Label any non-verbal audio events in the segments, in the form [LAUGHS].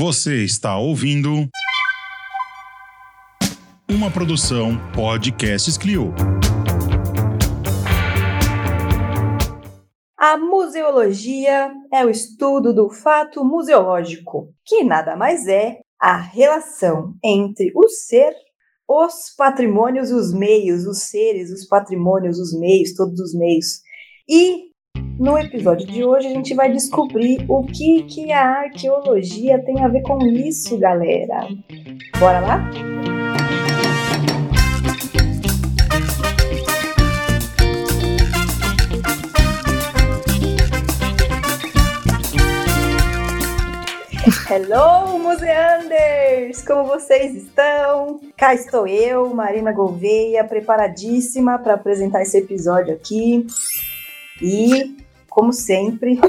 Você está ouvindo uma produção Podcasts Clio. A museologia é o estudo do fato museológico, que nada mais é a relação entre o ser, os patrimônios, os meios, os seres, os patrimônios, os meios, todos os meios. E no episódio de hoje a gente vai descobrir o que, que a arqueologia tem a ver com isso, galera. Bora lá? Hello, museanders! Como vocês estão? Cá estou eu, Marina Gouveia, preparadíssima para apresentar esse episódio aqui. E, como sempre,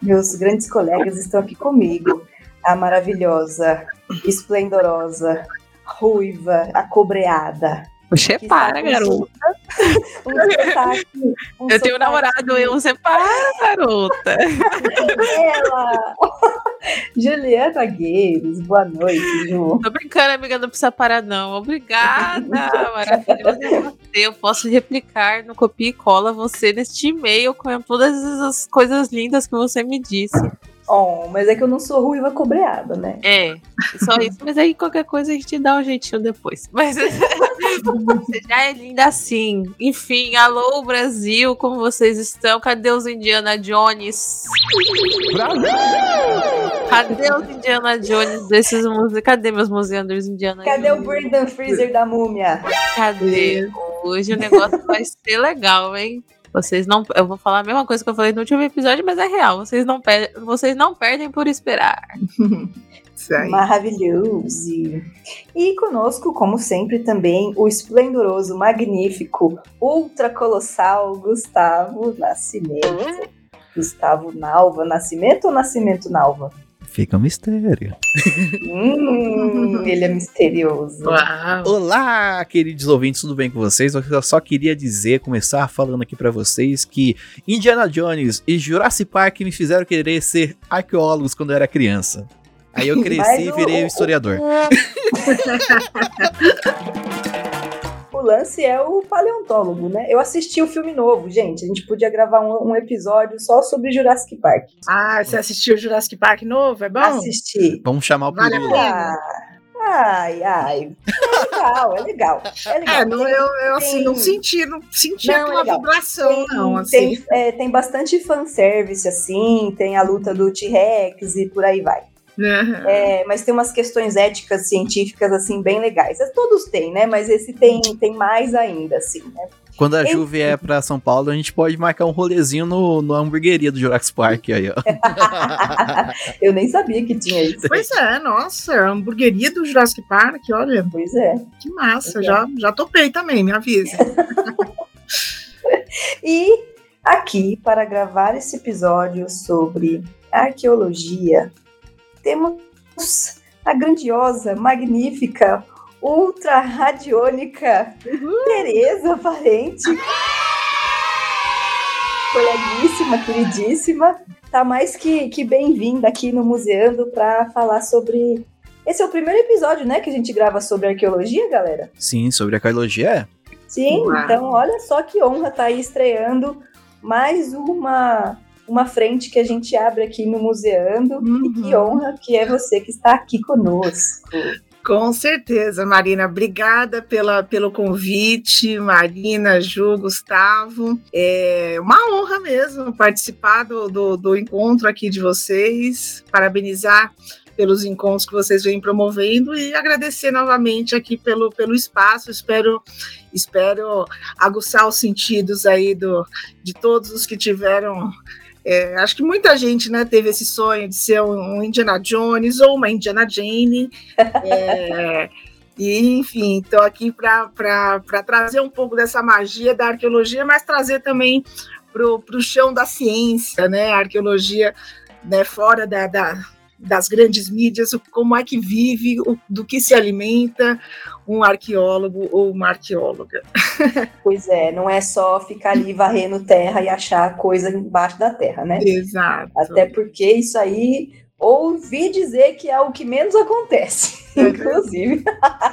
meus grandes colegas estão aqui comigo. A maravilhosa, esplendorosa, ruiva, acobreada. Você para, garota. Um sotaque, um eu tenho um namorado, eu você para, garota. [LAUGHS] Ela! [LAUGHS] Juliana Gueiros, boa noite, Ju. [LAUGHS] Tô brincando, amiga, não precisa parar, não. Obrigada, maravilhosa é você. Eu posso replicar no copia e cola você neste e-mail com todas as coisas lindas que você me disse. Oh, mas é que eu não sou ruiva cobreada, né? É, só isso. Mas aí qualquer coisa a gente dá um jeitinho depois. Mas [LAUGHS] você já é linda assim. Enfim, alô Brasil, como vocês estão? Cadê os Indiana Jones? Cadê os Indiana Jones desses músicos? Cadê meus museanders Indiana Cadê o? Brendan Freezer da múmia? Cadê? Hoje o negócio vai ser legal, hein? Vocês não. Eu vou falar a mesma coisa que eu falei no último episódio, mas é real. Vocês não, per, vocês não perdem por esperar. [LAUGHS] Isso aí. Maravilhoso. E conosco, como sempre, também o esplendoroso, magnífico, ultra colossal Gustavo Nascimento. Gustavo Nalva Nascimento ou Nascimento Nalva? Fica um mistério. Hum, ele é misterioso. Uau. Olá, queridos ouvintes, tudo bem com vocês? Eu só queria dizer, começar falando aqui pra vocês que Indiana Jones e Jurassic Park me fizeram querer ser arqueólogos quando eu era criança. Aí eu [LAUGHS] cresci Mas e o- virei um historiador. [LAUGHS] [LAUGHS] O lance é o paleontólogo, né? Eu assisti o filme novo, gente. A gente podia gravar um, um episódio só sobre Jurassic Park. Ah, você assistiu o Jurassic Park novo? É bom? Assisti. Vamos chamar o Vale ai, ai. É legal, é legal. É legal. É, não, eu, eu assim, Tem- não senti, não senti Não, é aquela legal. vibração, não, assim. tem, é, tem bastante fanservice, assim, tem a luta do T-Rex e por aí vai. Aham. É, mas tem umas questões éticas, científicas, assim, bem legais. É, Todos têm, né? Mas esse tem, tem mais ainda, assim, né? Quando a Enfim. Ju vier pra São Paulo, a gente pode marcar um rolezinho no, no hamburgueria do Jurassic Park aí, ó. [LAUGHS] Eu nem sabia que tinha isso. Pois é, nossa, a hamburgueria do Jurassic Park, olha, Pois é. que massa, Pois é. já, já topei também, me avisa. [LAUGHS] E aqui, para gravar esse episódio sobre arqueologia, temos a grandiosa, magnífica, ultra radiônica Tereza Parente. Coleguíssima, queridíssima. Tá mais que, que bem-vinda aqui no Museando para falar sobre. Esse é o primeiro episódio, né, que a gente grava sobre arqueologia, galera? Sim, sobre arqueologia é. Sim, Uau. então olha só que honra tá aí estreando mais uma uma frente que a gente abre aqui no Museando. E que Uhum. honra que é você que está aqui conosco. Com certeza, Marina. Obrigada pela, pelo convite, Marina, Ju, Gustavo. É uma honra mesmo participar do, do, do encontro aqui de vocês. Parabenizar pelos encontros que vocês vêm promovendo e agradecer novamente aqui pelo, pelo espaço. Espero, espero aguçar os sentidos aí do, de todos os que tiveram. É, acho que muita gente né, teve esse sonho de ser um, Indiana Jones ou uma Indiana Jane. [LAUGHS] É, e, enfim, estou aqui para trazer um pouco dessa magia da arqueologia, mas trazer também para o chão da ciência, né? A arqueologia né, fora da, da, das grandes mídias, como é que vive, o- do que se alimenta um arqueólogo ou uma arqueóloga. [LAUGHS] Pois é, não é só ficar ali varrendo terra e achar coisa embaixo da terra, né? Exato. Até porque isso aí Ouvi dizer que é o que menos acontece, [LAUGHS] É inclusive.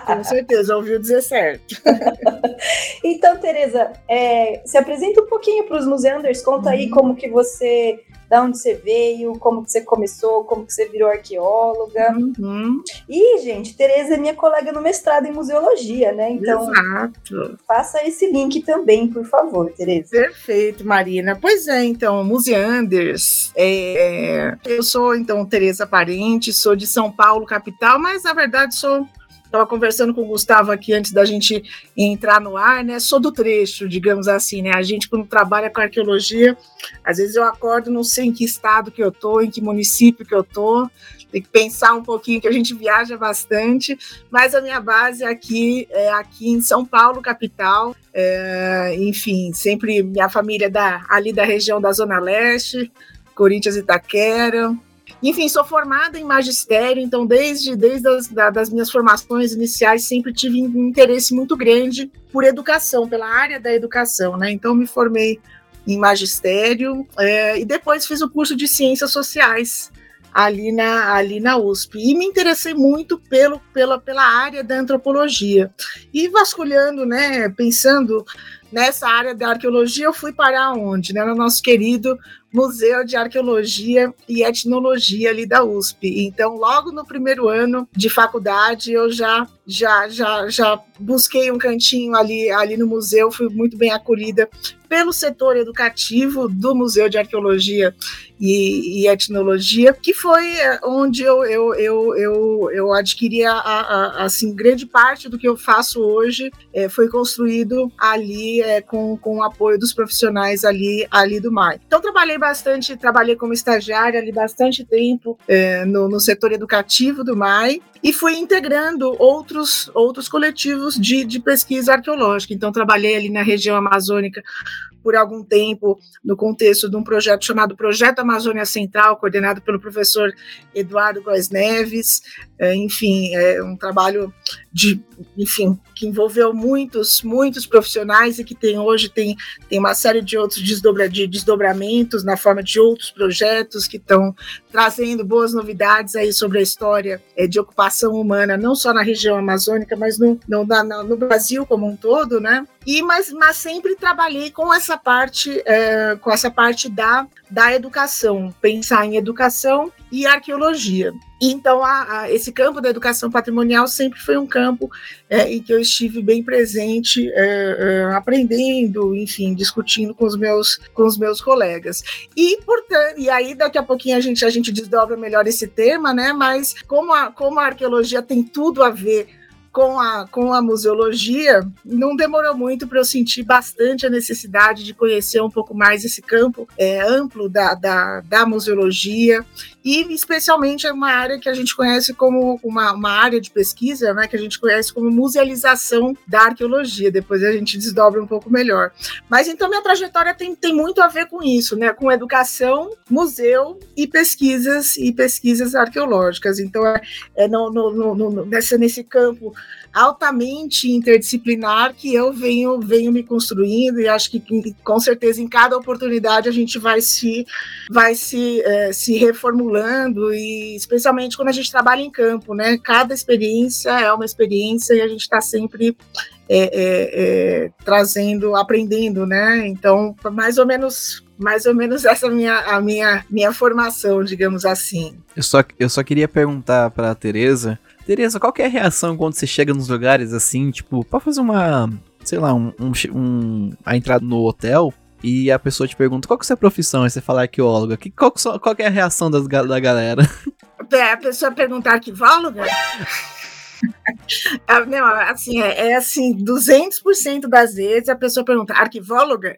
Com certeza, ouviu dizer certo. [LAUGHS] Então, Tereza, é, se apresenta um pouquinho para os museanders, conta aí como que você, da onde você veio, como que você começou, como que você virou arqueóloga. Uhum, E, gente, Tereza é minha colega no mestrado em museologia, né? Então, Exato. faça esse link também, por favor, Tereza. Perfeito, Marina. Pois é, então, Museanders. É, eu sou, então, Tereza Parente, sou de São Paulo, capital, mas na verdade sou. Estava conversando com o Gustavo aqui antes da gente entrar no ar, né? Sou do trecho, digamos assim, né? A gente, quando trabalha com arqueologia, às vezes eu acordo, não sei em que estado que eu tô, em que município que eu tô, tem que pensar um pouquinho, que a gente viaja bastante, mas a minha base aqui é aqui em São Paulo, capital. É, enfim, sempre minha família é da, ali da região da Zona Leste, Corinthians e Itaquera. Enfim, sou formada em magistério, então desde, desde as da, das minhas formações iniciais sempre tive um interesse muito grande por educação, pela área da educação, né? Então me formei em magistério é, e depois fiz o curso de ciências sociais ali na, ali na USP. E me interessei muito pelo, pela, pela área da antropologia. E vasculhando, né, pensando nessa área da arqueologia, eu fui parar onde? Né, no nosso querido Museu de Arqueologia e Etnologia ali da USP. Então, logo no primeiro ano de faculdade, eu já já já já busquei um cantinho ali ali no museu, fui muito bem acolhida pelo setor educativo do Museu de Arqueologia e, e Etnologia, que foi onde eu, eu, eu, eu, eu adquiri a, a, assim, grande parte do que eu faço hoje é, foi construído ali é, com, com o apoio dos profissionais ali, ali do MAI. Então trabalhei bastante, trabalhei como estagiária ali bastante tempo é, no, no setor educativo do MAI e fui integrando outros, outros coletivos de, de pesquisa arqueológica. Então trabalhei ali na região amazônica por algum tempo no contexto de um projeto chamado Projeto Amazônia Central, coordenado pelo professor Eduardo Góes Neves. É, enfim, é um trabalho de, enfim, que envolveu muitos, muitos profissionais e que tem hoje tem, tem uma série de outros desdobra, de desdobramentos na forma de outros projetos que estão trazendo boas novidades aí sobre a história é, de ocupação humana, não só na região amazônica, mas no, no, na, no Brasil como um todo, né? E, mas, mas sempre trabalhei com essa parte, é, com essa parte da, da educação, pensar em educação e arqueologia. Então, a, a, esse campo da educação patrimonial sempre foi um campo é, em que eu estive bem presente, é, é, aprendendo, enfim, discutindo com os meus, com os meus colegas. E, portanto, e aí daqui a pouquinho a gente, a gente desdobra melhor esse tema, né? Mas como a, como a arqueologia tem tudo a ver com a, com a museologia, não demorou muito para eu sentir bastante a necessidade de conhecer um pouco mais esse campo é, amplo da, da, da museologia e especialmente é uma área que a gente conhece como uma, uma área de pesquisa, né, que a gente conhece como musealização da arqueologia. Depois a gente desdobra um pouco melhor. Mas então minha trajetória tem, tem muito a ver com isso, né, com educação, museu e pesquisas e pesquisas arqueológicas. Então é, é no, no, no, nessa, nesse campo altamente interdisciplinar que eu venho, venho me construindo e acho que com certeza em cada oportunidade a gente vai se, vai se, é, se reformulando e especialmente quando a gente trabalha em campo, né? Cada experiência é uma experiência e a gente está sempre é, é, trazendo, aprendendo, né? Então, mais ou menos mais ou menos essa minha a minha minha formação, digamos assim. Eu só, eu só queria perguntar para a Tereza Tereza, qual que é a reação quando você chega nos lugares assim, tipo, pra fazer uma, sei lá, um, um, um a entrada no hotel e a pessoa te pergunta qual que é a sua profissão, e você fala arqueóloga, que, qual, qual que é a reação das, da galera? [LAUGHS] É, a pessoa perguntar arquivóloga? [LAUGHS] É, não, assim, é, é assim, 200% das vezes a pessoa pergunta, arquivóloga?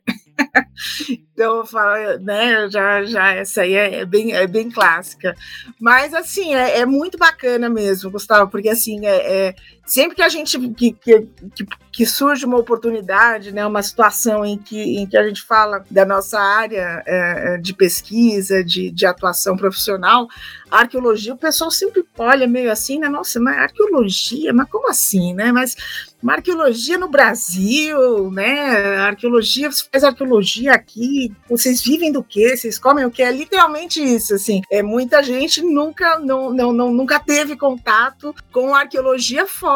Então eu falo, né, já, já essa aí é, é, bem, é bem clássica. Mas assim, é, é muito bacana mesmo, Gustavo, porque assim, é, é sempre que a gente que, que, que, surge uma oportunidade, né, uma situação em que, em que a gente fala da nossa área é, é de pesquisa, de, de atuação profissional, a arqueologia, o pessoal sempre olha meio assim, né? Nossa, mas arqueologia, mas como assim, né? Mas uma arqueologia no Brasil, né? Arqueologia, você faz arqueologia aqui, vocês vivem do quê? Vocês comem o quê? É literalmente isso, assim. É, muita gente nunca, não, não, não, nunca teve contato com arqueologia fora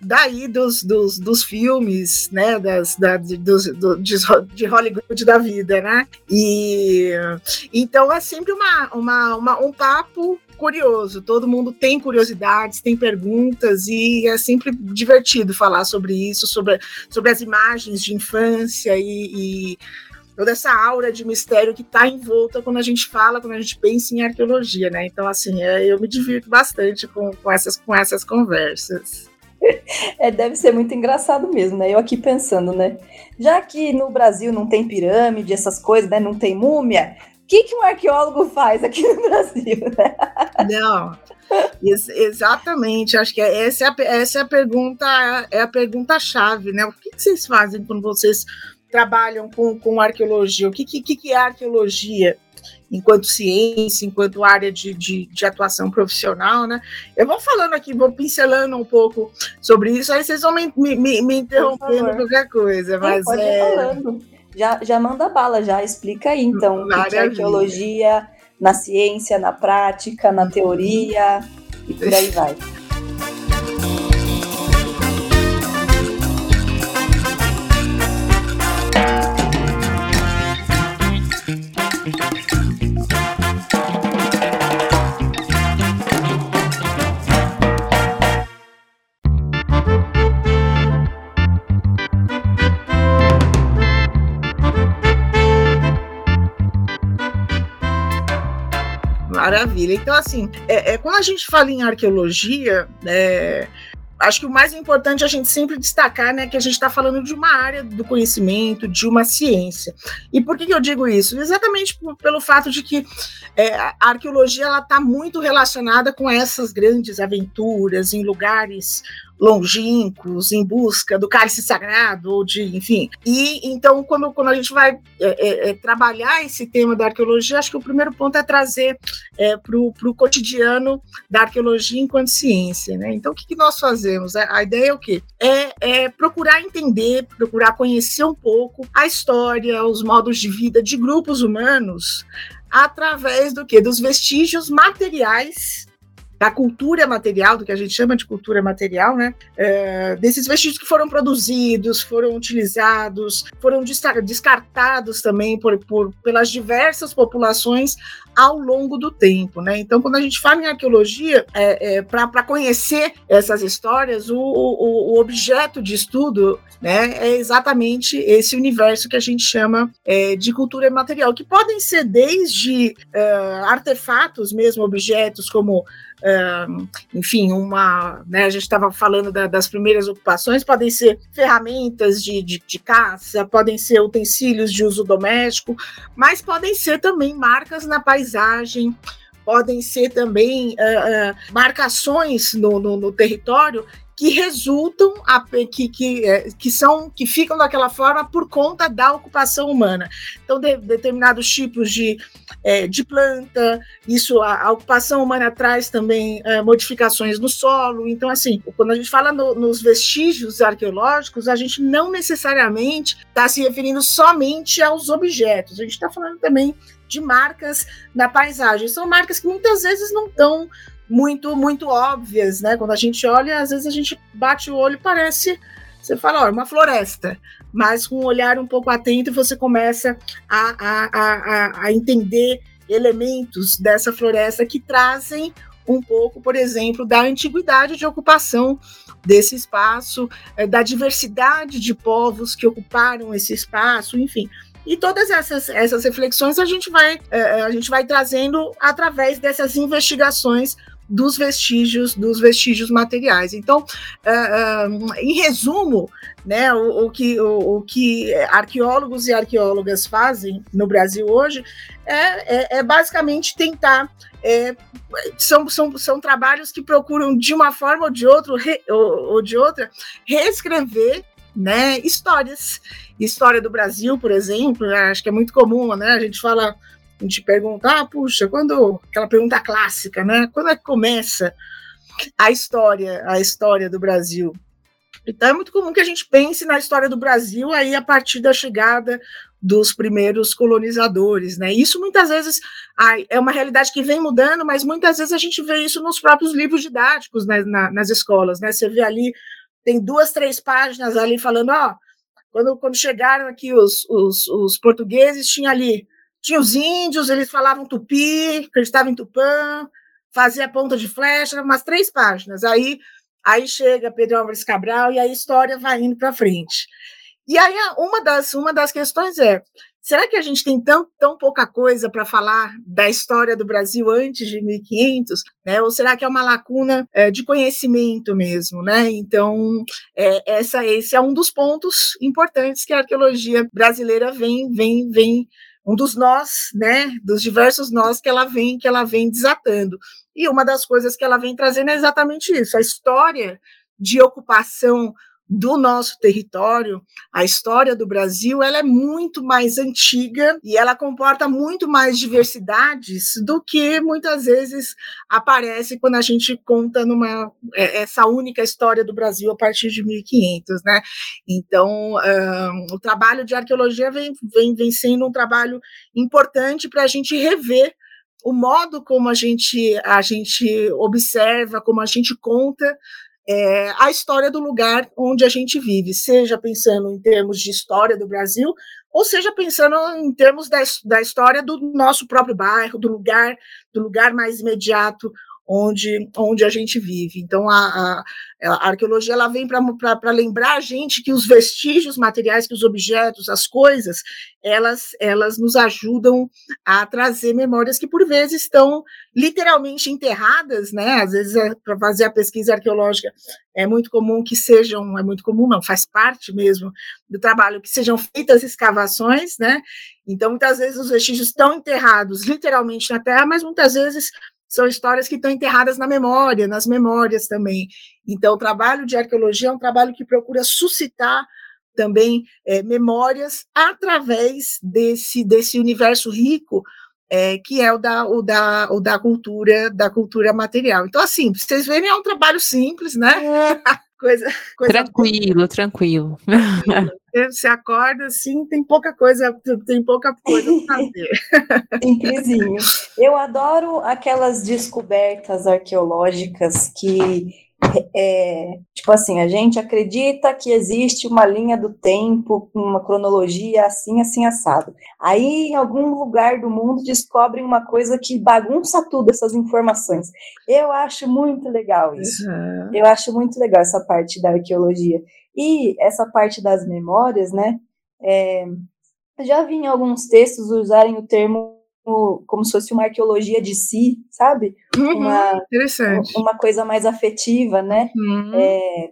daí dos, dos, dos filmes, né, das, da, dos, do, de Hollywood da vida, né, e então é sempre uma, uma, uma, um papo curioso, todo mundo tem curiosidades, tem perguntas e é sempre divertido falar sobre isso, sobre, sobre as imagens de infância e, e toda essa aura de mistério que está em volta quando a gente fala, quando a gente pensa em arqueologia, né? Então, assim, é, eu me divirto bastante com, com, essas, com essas conversas. [LAUGHS] É, deve ser muito engraçado mesmo, né? Eu aqui pensando, né? Já que no Brasil não tem pirâmide, essas coisas, né? Não tem múmia, o que, que um arqueólogo faz aqui no [LAUGHS] Brasil, né? Não, Ex exatamente, acho que essa é a, essa é a pergunta, é a pergunta chave, né? O que, que vocês fazem quando vocês trabalham com, com arqueologia? O que, que, que é arqueologia? enquanto ciência, enquanto área de, de, de, atuação profissional, né? Eu vou falando aqui, vou pincelando um pouco sobre isso, aí vocês vão me, me, me interrompendo qualquer coisa, mas pode é... ir falando. Já, já manda bala, já explica aí, então, o que é arqueologia na ciência, na prática, na teoria e por aí vai. Maravilha. Então, assim, é, é, quando a gente fala em arqueologia, é, acho que o mais importante é a gente sempre destacar né, que a gente está falando de uma área do conhecimento, de uma ciência. E por que, que eu digo isso? Exatamente pelo fato de que é, a arqueologia está muito relacionada com essas grandes aventuras em lugares longínquos, em busca do cálice sagrado, ou de, enfim. E então, quando, quando a gente vai é, é, é trabalhar esse tema da arqueologia, acho que o primeiro ponto é trazer é, para o cotidiano da arqueologia enquanto ciência. Né? Então, o que, que nós fazemos? A, a, ideia é o quê? É, é procurar entender, procurar conhecer um pouco a história, os modos de vida de grupos humanos através do que? Dos vestígios materiais da cultura material, do que a gente chama de cultura material, né? É, desses vestígios que foram produzidos, foram utilizados, foram descartados também por, por, pelas diversas populações ao longo do tempo, né? Então, quando a gente fala em arqueologia, é, é para conhecer essas histórias, o, o, o, objeto de estudo né, é exatamente esse universo que a gente chama é, de cultura material, que podem ser desde é, artefatos mesmo, objetos como enfim, uma. Né, a gente estava falando da, das primeiras ocupações, podem ser ferramentas de, de, de, caça, podem ser utensílios de uso doméstico, mas podem ser também marcas na paisagem, podem ser também uh, uh, marcações no, no, no, território que resultam a, que, que, é, que são que ficam daquela forma por conta da ocupação humana. Então, de, determinados tipos de, é, de planta, isso a, a, ocupação humana traz também é, modificações no solo. Então, assim, quando a gente fala no, nos vestígios arqueológicos, a gente não necessariamente está se referindo somente aos objetos. A gente está falando também de marcas na paisagem. São marcas que muitas vezes não estão muito, muito óbvias, né? Quando a gente olha, às vezes a gente bate o olho parece, você fala, ó, uma floresta, mas com um olhar um pouco atento você começa a, a, a, a entender elementos dessa floresta que trazem um pouco, por exemplo, da antiguidade de ocupação desse espaço, eh, da diversidade de povos que ocuparam esse espaço, enfim. E todas essas, essas reflexões a gente vai, eh, a gente vai trazendo através dessas investigações dos vestígios, dos vestígios materiais. Então, uh, uh, em resumo, né, o, o que, o, o, que arqueólogos e arqueólogas fazem no Brasil hoje é, é, é basicamente tentar é, são, são, são trabalhos que procuram, de uma forma ou de, outro, re, ou, ou de outra, reescrever né, histórias. História do Brasil, por exemplo, né, acho que é muito comum, né? A gente fala, a gente pergunta, ah, puxa, quando aquela pergunta clássica, né? Quando é que começa a história, a história do Brasil? Então é muito comum que a gente pense na história do Brasil aí a partir da chegada dos primeiros colonizadores, né? Isso muitas vezes ai, é uma realidade que vem mudando, mas muitas vezes a gente vê isso nos próprios livros didáticos né, na, nas escolas, né? Você vê ali tem duas, três páginas ali falando, ó, quando, quando chegaram aqui os, os, os portugueses, tinha ali, tinha os índios, eles falavam tupi, acreditavam em Tupã, fazia ponta de flecha, umas três páginas. Aí, aí chega Pedro Álvares Cabral e a história vai indo para frente. E aí, uma das, uma das questões é: Será que a gente tem tão, tão pouca coisa para falar da história do Brasil antes de 1500? Né? Ou será que é uma lacuna é, de conhecimento mesmo? Né? Então, é, essa, esse é um dos pontos importantes que a arqueologia brasileira vem, vem, vem um dos nós, né, dos diversos nós que ela vem, que ela vem desatando. E uma das coisas que ela vem trazendo é exatamente isso, a história de ocupação do nosso território, a história do Brasil, ela é muito mais antiga e ela comporta muito mais diversidades do que muitas vezes aparece quando a gente conta numa é, essa única história do Brasil a partir de 1500, né? Então, um, o trabalho de arqueologia vem, vem, vem sendo um trabalho importante para a gente rever o modo como a gente a gente observa, como a gente conta é, a história do lugar onde a gente vive, seja pensando em termos de história do Brasil, ou seja pensando em termos da, da história do nosso próprio bairro, do lugar, do lugar mais imediato onde, onde a gente vive. Então, a, a, a arqueologia ela vem para lembrar a gente que os vestígios materiais, que os objetos, as coisas, elas, elas nos ajudam a trazer memórias que, por vezes, estão literalmente enterradas, né? Às vezes, é, para fazer a pesquisa arqueológica, é muito comum que sejam, é muito comum, não, faz parte mesmo do trabalho, que sejam feitas escavações, né? Então, muitas vezes, os vestígios estão enterrados literalmente na terra, mas muitas vezes são histórias que estão enterradas na memória, nas memórias também. Então, o trabalho de arqueologia é um trabalho que procura suscitar também é, memórias através desse, desse universo rico é, que é o da, o, da, o da cultura da cultura material. Então, assim, vocês verem, é um trabalho simples, né? Coisa, coisa tranquilo, tranquilo. Você acorda assim, tem pouca coisa, tem pouca coisa para [LAUGHS] fazer. Simplesinho. Eu adoro aquelas descobertas arqueológicas que é, tipo assim, a gente acredita que existe uma linha do tempo, uma cronologia assim, assim, assado. Aí, em algum lugar do mundo, descobrem uma coisa que bagunça tudo, essas informações. Eu acho muito legal isso. Uhum. Eu acho muito legal essa parte da arqueologia. E essa parte das memórias, né? É, já vi em alguns textos usarem o termo como se fosse uma arqueologia de si, sabe? Uhum, uma, interessante. Uma coisa mais afetiva, né? Uhum. É,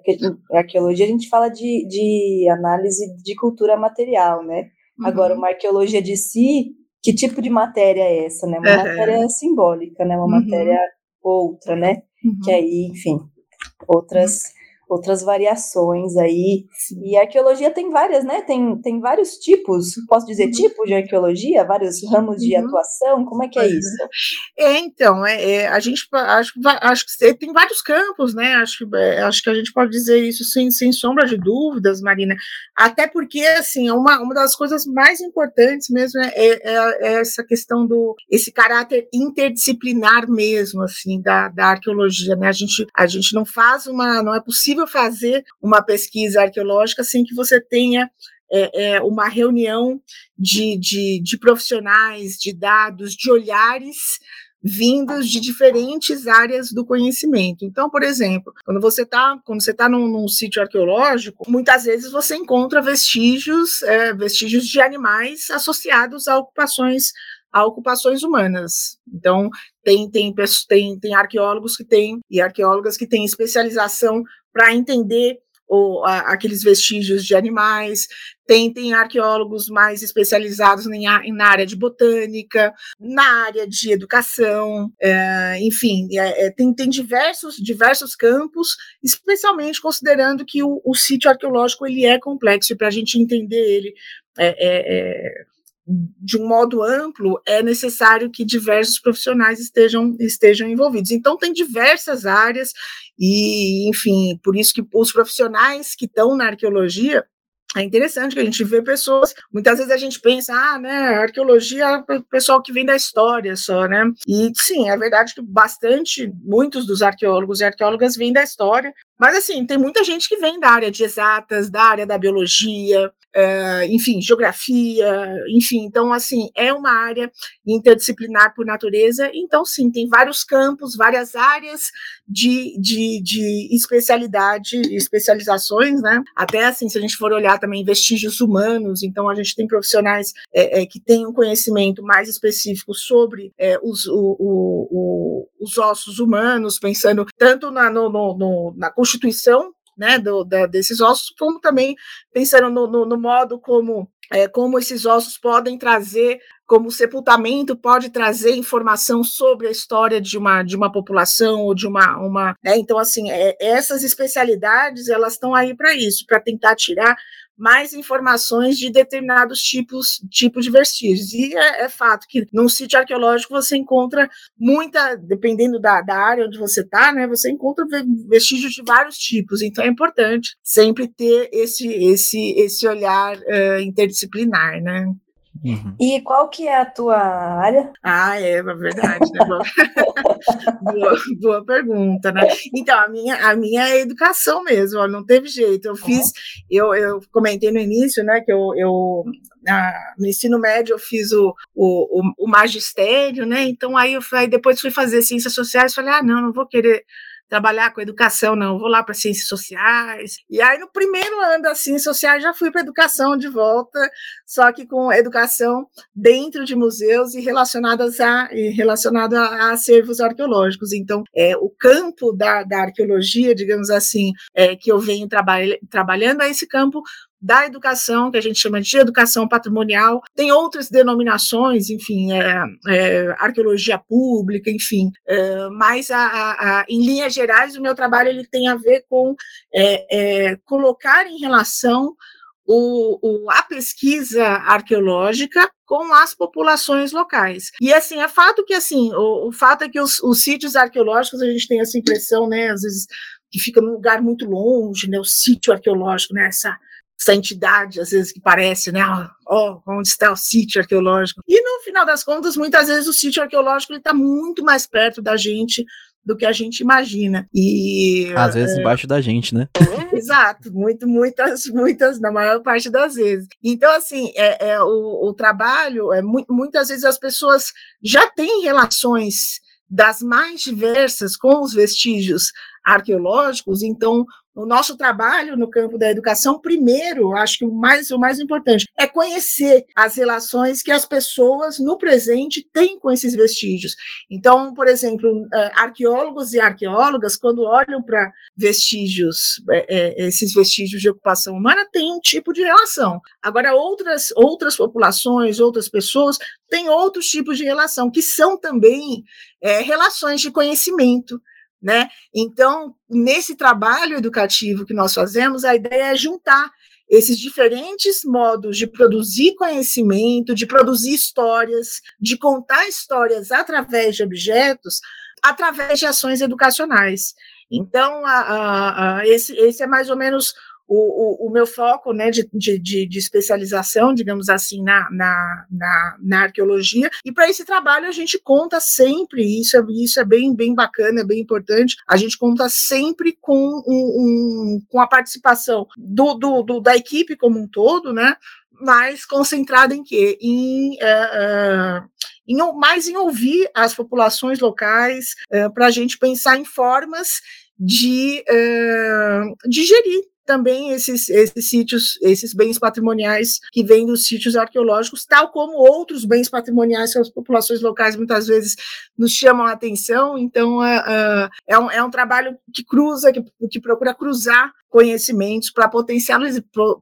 arqueologia a gente fala de, de análise de cultura material, né? Uhum. Agora, uma arqueologia de si, que tipo de matéria é essa, né? Uma é. matéria simbólica, né? Uma uhum. matéria outra, né? Que uhum. aí, enfim, outras outras variações aí. E a arqueologia tem várias, né? Tem, tem vários tipos, posso dizer, uhum. tipos de arqueologia, vários ramos de uhum. atuação, como é que é isso? É, então, é, é, a gente acho, acho que tem vários campos, né? Acho, é, acho que a gente pode dizer isso sem, sem sombra de dúvidas, Marina. Até porque, assim, uma, uma das coisas mais importantes mesmo é, é, é essa questão do esse caráter interdisciplinar mesmo, assim, da, da arqueologia, né? A gente, a gente não faz uma, não é possível fazer uma pesquisa arqueológica sem que você tenha é, é, uma reunião de, de, de profissionais, de dados, de olhares vindos de diferentes áreas do conhecimento. Então, por exemplo, quando você está quando você tá num, num, sítio arqueológico, muitas vezes você encontra vestígios é, vestígios de animais associados a ocupações a ocupações humanas. Então, tem, tem, tem, tem arqueólogos que têm e arqueólogas que têm especialização para entender a, aqueles vestígios de animais, tem, tem arqueólogos mais especializados em, na área de botânica, na área de educação, é, enfim, é, é, tem, tem diversos, diversos campos, especialmente considerando que o, o sítio arqueológico ele é complexo e para a gente entender ele é, é, é de um modo amplo, é necessário que diversos profissionais estejam, estejam envolvidos. Então, tem diversas áreas, e, enfim, por isso que os profissionais que estão na arqueologia, é interessante que a gente vê pessoas, muitas vezes a gente pensa, ah, né, arqueologia é o pessoal que vem da história só, né? E sim, é verdade que bastante, muitos dos arqueólogos e arqueólogas vêm da história, mas, assim, tem muita gente que vem da área de exatas, da área da biologia, é, enfim, geografia, enfim. Então, assim, é uma área interdisciplinar por natureza. Então, sim, tem vários campos, várias áreas de, de, de especialidade, especializações, né? Até, assim, se a gente for olhar também vestígios humanos, então a gente tem profissionais é, é, que têm um conhecimento mais específico sobre é, os, o, o, o, os ossos humanos, pensando tanto na, no, no, na constituição né, do, da, desses ossos, como também pensando no, no, no modo como, é, como esses ossos podem trazer, como o sepultamento pode trazer informação sobre a história de uma, de uma população ou de uma. uma né, então, assim, é, essas especialidades elas estão aí para isso, para tentar tirar mais informações de determinados tipos, tipos de vestígios. E é, é, fato que num sítio arqueológico você encontra muita, dependendo da, da área onde você está, né, você encontra vestígios de vários tipos. Então é importante sempre ter esse, esse, esse olhar uh, interdisciplinar, né? Uhum. E qual que é a tua área? Ah, é, é verdade. Né? [LAUGHS] boa, boa, pergunta, né? Então, a minha, a minha é educação mesmo, ó, não teve jeito. Eu fiz, eu, eu comentei no início, né, que eu, eu na, no ensino médio eu fiz o, o, o, magistério, né? Então aí eu aí depois fui fazer ciências sociais, falei, ah, não, não vou querer trabalhar com educação, não, vou lá para ciências sociais. E aí, no primeiro ano das ciências sociais, já fui para educação de volta, só que com educação dentro de museus e relacionadas a, e relacionado a, acervos arqueológicos. Então, é, o campo da, da arqueologia, digamos assim, é, que eu venho traba trabalhando é esse campo da educação, que a gente chama de educação patrimonial, tem outras denominações, enfim, é, é, arqueologia pública, enfim, é, mas a, a, a, em linhas gerais o meu trabalho ele tem a ver com é, é, colocar em relação o, o, a pesquisa arqueológica com as populações locais. E assim, é fato que assim, o, o fato é que os, os, sítios arqueológicos, a gente tem essa impressão, né, às vezes que fica num lugar muito longe, né, o sítio arqueológico, né, essa essa entidade, às vezes, que parece, né? Ó, oh, onde está o sítio arqueológico? E no final das contas, muitas vezes o sítio arqueológico está muito mais perto da gente do que a gente imagina. E às vezes é... embaixo da gente, né? [LAUGHS] Exato, muito, muitas, muitas, na maior parte das vezes. Então, assim, é, é o, o trabalho, é muitas vezes as pessoas já têm relações das mais diversas com os vestígios arqueológicos, então o nosso trabalho no campo da educação, primeiro, acho que o mais, o mais importante, é conhecer as relações que as pessoas no presente têm com esses vestígios. Então, por exemplo, é, arqueólogos e arqueólogas, quando olham para vestígios, é, é, esses vestígios de ocupação humana, têm um tipo de relação. Agora, outras, outras populações, outras pessoas, têm outros tipos de relação, que são também é, relações de conhecimento né? Então, nesse trabalho educativo que nós fazemos, a ideia é juntar esses diferentes modos de produzir conhecimento, de produzir histórias, de contar histórias através de objetos, através de ações educacionais. Então, a, a, a, esse, esse é mais ou menos o, o, o, meu foco né, de, de, de, especialização, digamos assim, na, na, na, na arqueologia. E para esse trabalho a gente conta sempre, isso é, isso é bem, bem bacana, é bem importante, a gente conta sempre com, um, um com a participação do, do, do, da equipe como um todo, né? mais concentrada em quê? Em, uh, em mais em ouvir as populações locais, uh, para a gente pensar em formas de, uh, de gerir também esses, esses sítios, esses bens patrimoniais que vêm dos sítios arqueológicos, tal como outros bens patrimoniais que as populações locais muitas vezes nos chamam a atenção. Então, é, é, é um, é um trabalho que cruza, que, que procura cruzar conhecimentos para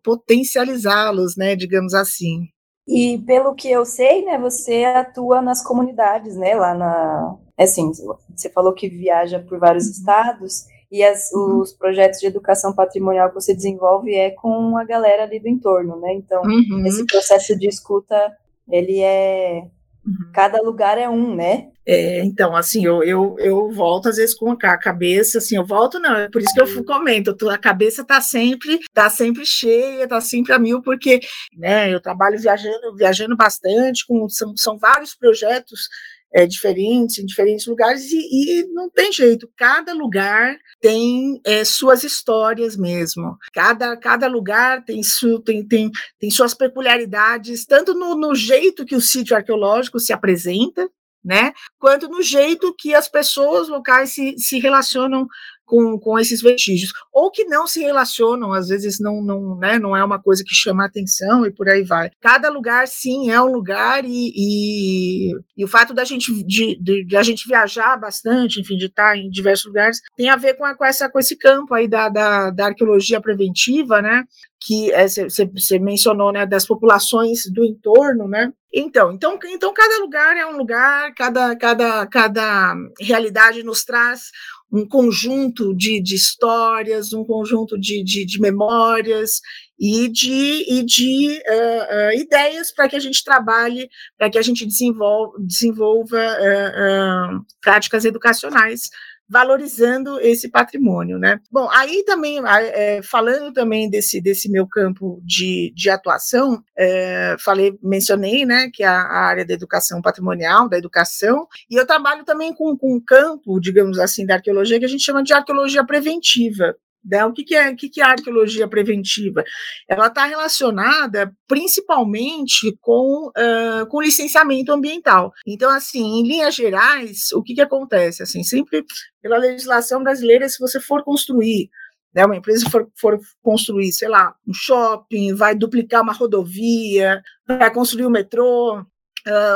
potencializá-los, né, digamos assim. E pelo que eu sei, né, você atua nas comunidades, né, lá na, assim, você falou que viaja por vários uhum. estados e as, uhum. os projetos de educação patrimonial que você desenvolve é com a galera ali do entorno, né? Então, uhum. esse processo de escuta, ele é uhum. cada lugar é um, né? É, então, assim, eu, eu, eu volto às vezes com a cabeça, assim, eu volto não, é por isso que eu comento, a cabeça tá sempre, tá sempre cheia, tá sempre a mil, porque, né, eu trabalho viajando, viajando bastante, com, são, são vários projetos é, diferentes, em diferentes lugares, e, e, não tem jeito, cada lugar tem é, suas histórias mesmo, cada, cada lugar tem, su, tem, tem, tem suas peculiaridades, tanto no, no jeito que o sítio arqueológico se apresenta, né, quanto no jeito que as pessoas locais se, se relacionam com, com esses vestígios, ou que não se relacionam, às vezes não, não, né, não é uma coisa que chama atenção e por aí vai. Cada lugar, sim, é um lugar, e, e, e o fato da gente, de, de, de, a gente viajar bastante, enfim, de estar em diversos lugares, tem a ver com, a, com, essa, com esse campo aí da, da, da arqueologia preventiva, né, que você é, mencionou, né, das populações do entorno, né? Então, então, então cada lugar é um lugar, cada, cada, cada realidade nos traz um conjunto de, de histórias, um conjunto de, de, de memórias e de, e de uh, uh, ideias para que a gente trabalhe, para que a gente desenvolva, desenvolva uh, práticas educacionais valorizando esse patrimônio, né? Bom, aí também, é, falando também desse, desse meu campo de, de atuação, é, falei, mencionei, né, que a, a, área da educação patrimonial, da educação, e eu trabalho também com, com um campo, digamos assim, da arqueologia que a gente chama de arqueologia preventiva, né? O que, que, é, o que, que é arqueologia preventiva? Ela está relacionada principalmente com, uh, com licenciamento ambiental. Então, assim, em linhas gerais, o que, que acontece? Assim, sempre pela legislação brasileira, se você for construir né, uma empresa for, for, construir, sei lá, um shopping, vai duplicar uma rodovia, vai construir um metrô,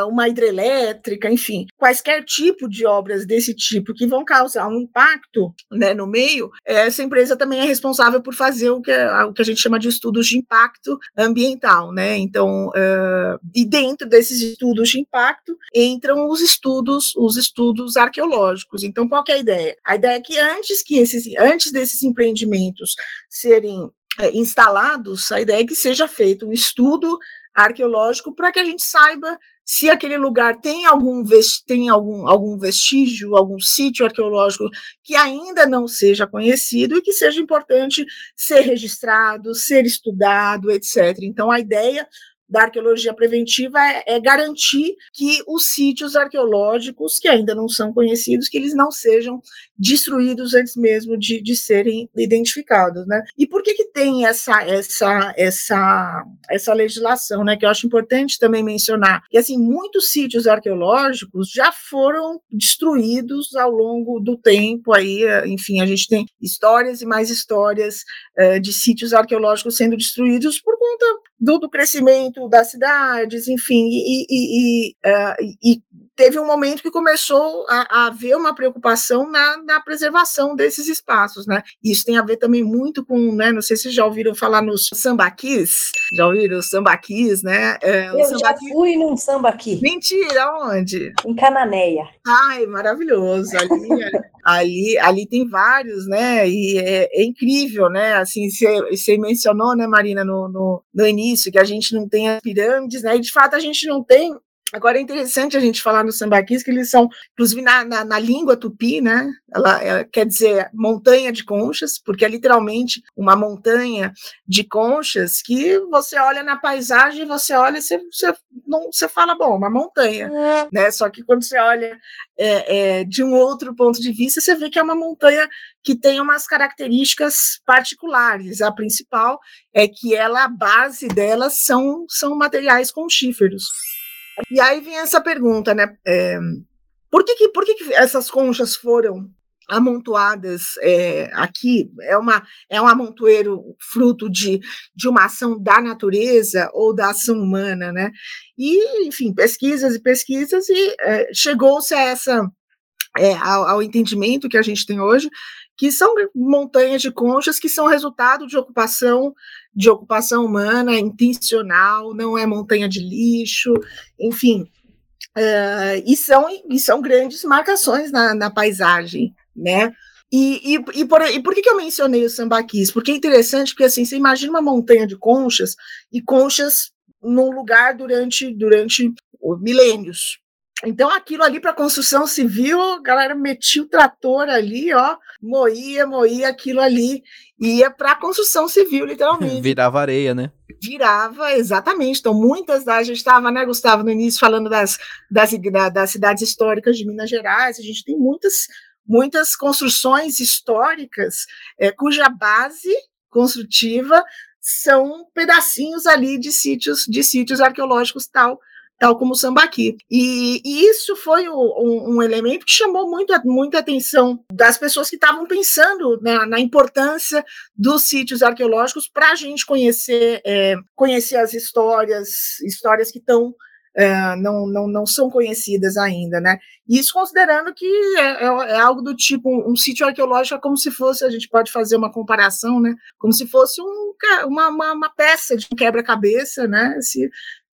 uma hidrelétrica, enfim, quaisquer tipo de obras desse tipo que vão causar um impacto né, no meio, essa empresa também é responsável por fazer o que, o que a gente chama de estudos de impacto ambiental, né? Então, uh, e dentro desses estudos de impacto entram os estudos, os estudos arqueológicos. Então, qual é a ideia? A ideia é que antes que esses, antes desses empreendimentos serem é, instalados, a ideia é que seja feito um estudo arqueológico para que a gente saiba se aquele lugar tem algum, tem algum, algum vestígio, algum sítio arqueológico que ainda não seja conhecido e que seja importante ser registrado, ser estudado, etc. Então, a ideia da arqueologia preventiva é, é, garantir que os sítios arqueológicos que ainda não são conhecidos, que eles não sejam destruídos antes mesmo de, de serem identificados, né? E por que que tem essa essa essa essa legislação, né? Que eu acho importante também mencionar. E assim, muitos sítios arqueológicos já foram destruídos ao longo do tempo. Aí, enfim, a gente tem histórias e mais histórias uh, de sítios arqueológicos sendo destruídos por conta do, do crescimento das cidades, enfim, e, e, e, uh, e teve um momento que começou a, a haver uma preocupação na, na, preservação desses espaços, né? Isso tem a ver também muito com, né? Não sei se já ouviram falar nos sambaquis, já ouviram os sambaquis, né? É, Eu sambaqui... já fui num sambaqui. Mentira, onde? Em Cananéia. Ai, maravilhoso. Ali, [LAUGHS] ali, ali tem vários, né? E é, é incrível, né? Assim, você mencionou, né, Marina, no, no, no início, que a gente não tem as pirâmides, né? E de fato a gente não tem Agora é interessante a gente falar nos sambaquis que eles são, inclusive na, na, na língua tupi, né? Ela, ela, quer dizer montanha de conchas, porque é literalmente uma montanha de conchas que você olha na paisagem, você olha, você, você, não, você fala, bom, uma montanha, né? Só que quando você olha é, é, de um outro ponto de vista, você vê que é uma montanha que tem umas características particulares. A principal é que ela, a base dela são, são materiais conchíferos. E aí vem essa pergunta, né? É, por que, que, por que, que essas conchas foram amontoadas é, aqui é uma é um amontoeiro fruto de, de uma ação da natureza ou da ação humana, né? E enfim pesquisas e pesquisas e é, chegou-se a essa é, ao, ao, entendimento que a gente tem hoje que são montanhas de conchas que são resultado de ocupação de ocupação humana intencional, não é montanha de lixo, enfim. Uh, e, são, e são grandes marcações na, na paisagem, né? E, e, e, por, e por que, que eu mencionei o sambaquis? Porque é interessante, porque assim, você imagina uma montanha de conchas e conchas num lugar durante, durante milênios. Então, aquilo ali para construção civil, a galera metia o trator ali, ó, moía, moía aquilo ali, ia para construção civil, literalmente. [LAUGHS] Virava areia, né? Virava, exatamente. Então, muitas das. A gente estava, né, Gustavo, no início, falando das, das, das cidades históricas de Minas Gerais, a gente tem muitas muitas construções históricas é, cuja base construtiva são pedacinhos ali de sítios de sítios arqueológicos tal tal como o sambaqui. E, e isso foi um, um, elemento que chamou muito, muita atenção das pessoas que estavam pensando na, na, importância dos sítios arqueológicos para a gente conhecer, é, conhecer as histórias, histórias que estão é, não, não, não são conhecidas ainda, né? Isso considerando que é, é, é algo do tipo, um, um, sítio arqueológico é como se fosse, a gente pode fazer uma comparação, né? Como se fosse um, uma, uma, uma peça de quebra-cabeça, né? Se,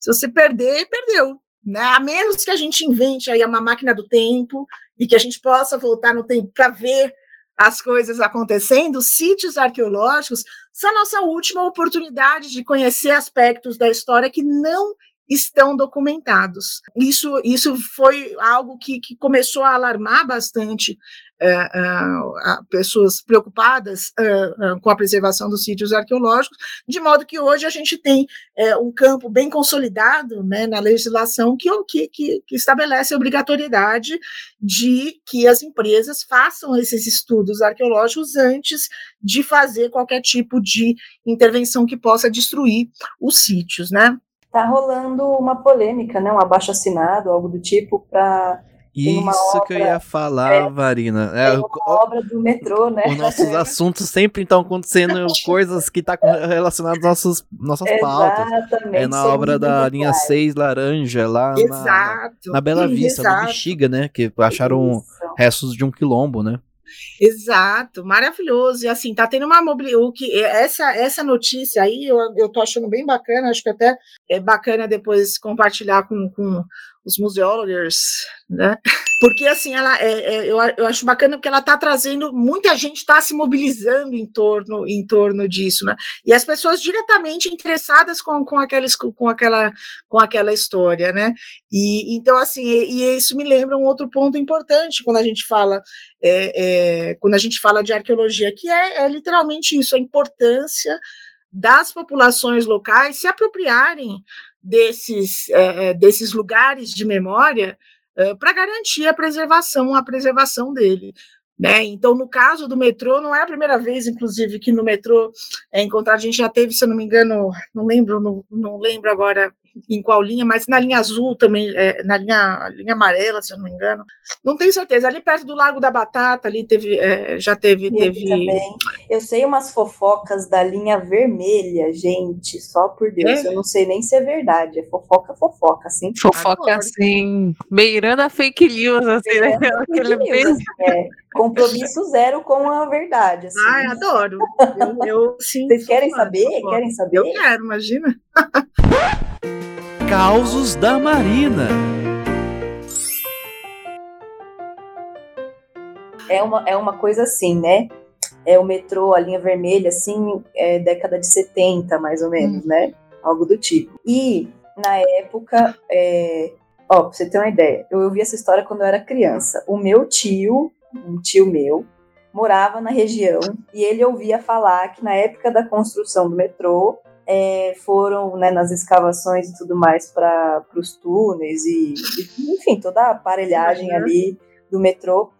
se você perder, perdeu. Né? A menos que a gente invente aí uma máquina do tempo e que a gente possa voltar no tempo para ver as coisas acontecendo, sítios arqueológicos são a nossa última oportunidade de conhecer aspectos da história que não estão documentados. Isso, isso foi algo que, que começou a alarmar bastante pessoas preocupadas uh, com a preservação dos sítios arqueológicos, de modo que hoje a gente tem eh, um campo bem consolidado né, na legislação que, que, que estabelece a obrigatoriedade de que as empresas façam esses estudos arqueológicos antes de fazer qualquer tipo de intervenção que possa destruir os sítios, né? tá rolando uma polêmica, né? Um abaixo assinado, algo do tipo, para isso que eu ia falar, é, [LAUGHS] Varina. É, uma obra do metrô, né? Os nossos assuntos sempre estão acontecendo [LAUGHS] coisas que estão tá relacionadas às nossas, nossas pautas. É na obra da linha 6 Laranja, lá na, na, Bela Vista, Exato. no Bexiga, né? Que acharam Isso. restos de um quilombo, né? Exato, maravilhoso. E assim, tá tendo uma mobilidade. que essa essa notícia aí eu, eu tô achando bem bacana, acho que até é bacana depois compartilhar com, com os museólogos, né? Porque assim, ela é, é, eu, eu acho bacana porque ela está trazendo, muita gente está se mobilizando em torno, em torno disso, né? E as pessoas diretamente interessadas com, com, aqueles, com, aquela, com aquela história, né? E então, assim, e, e isso me lembra um outro ponto importante quando a gente fala, é, é, quando a gente fala de arqueologia, que é, é literalmente isso, a importância das populações locais se apropriarem desses, é, desses lugares de memória é, para garantir a preservação, a preservação dele. Né? Então, no caso do metrô, não é a primeira vez, inclusive, que no metrô é encontrado. A gente já teve, se eu não me engano, não lembro, não, não lembro agora em qual linha, mas na linha azul também, é, na linha, linha amarela, se eu não me engano. Não tenho certeza. Ali perto do Lago da Batata, ali teve, é, já teve. teve... Também. Eu sei umas fofocas da linha vermelha, gente, só por Deus. É? Eu não sei nem se é verdade. É fofoca, fofoca, assim. Fofoca, assim, beirando a fake news, assim, né? Aquele news, é. Compromisso zero com a verdade. Assim. Ai, adoro. Eu, eu sim, Vocês querem saber? Querem saber? Eu quero, imagina. Causos da Marina. É uma, é uma coisa assim, né? É o metrô, a linha vermelha, assim, é década de 70, mais ou menos, hum. né? Algo do tipo. E, na época, é... ó, pra você ter uma ideia, eu ouvi essa história quando eu era criança. O meu tio, um tio meu, morava na região e ele ouvia falar que na época da construção do metrô, é, foram né, nas escavações e tudo mais para os túneis e, e, enfim, toda a aparelhagem uhum. ali do metrô,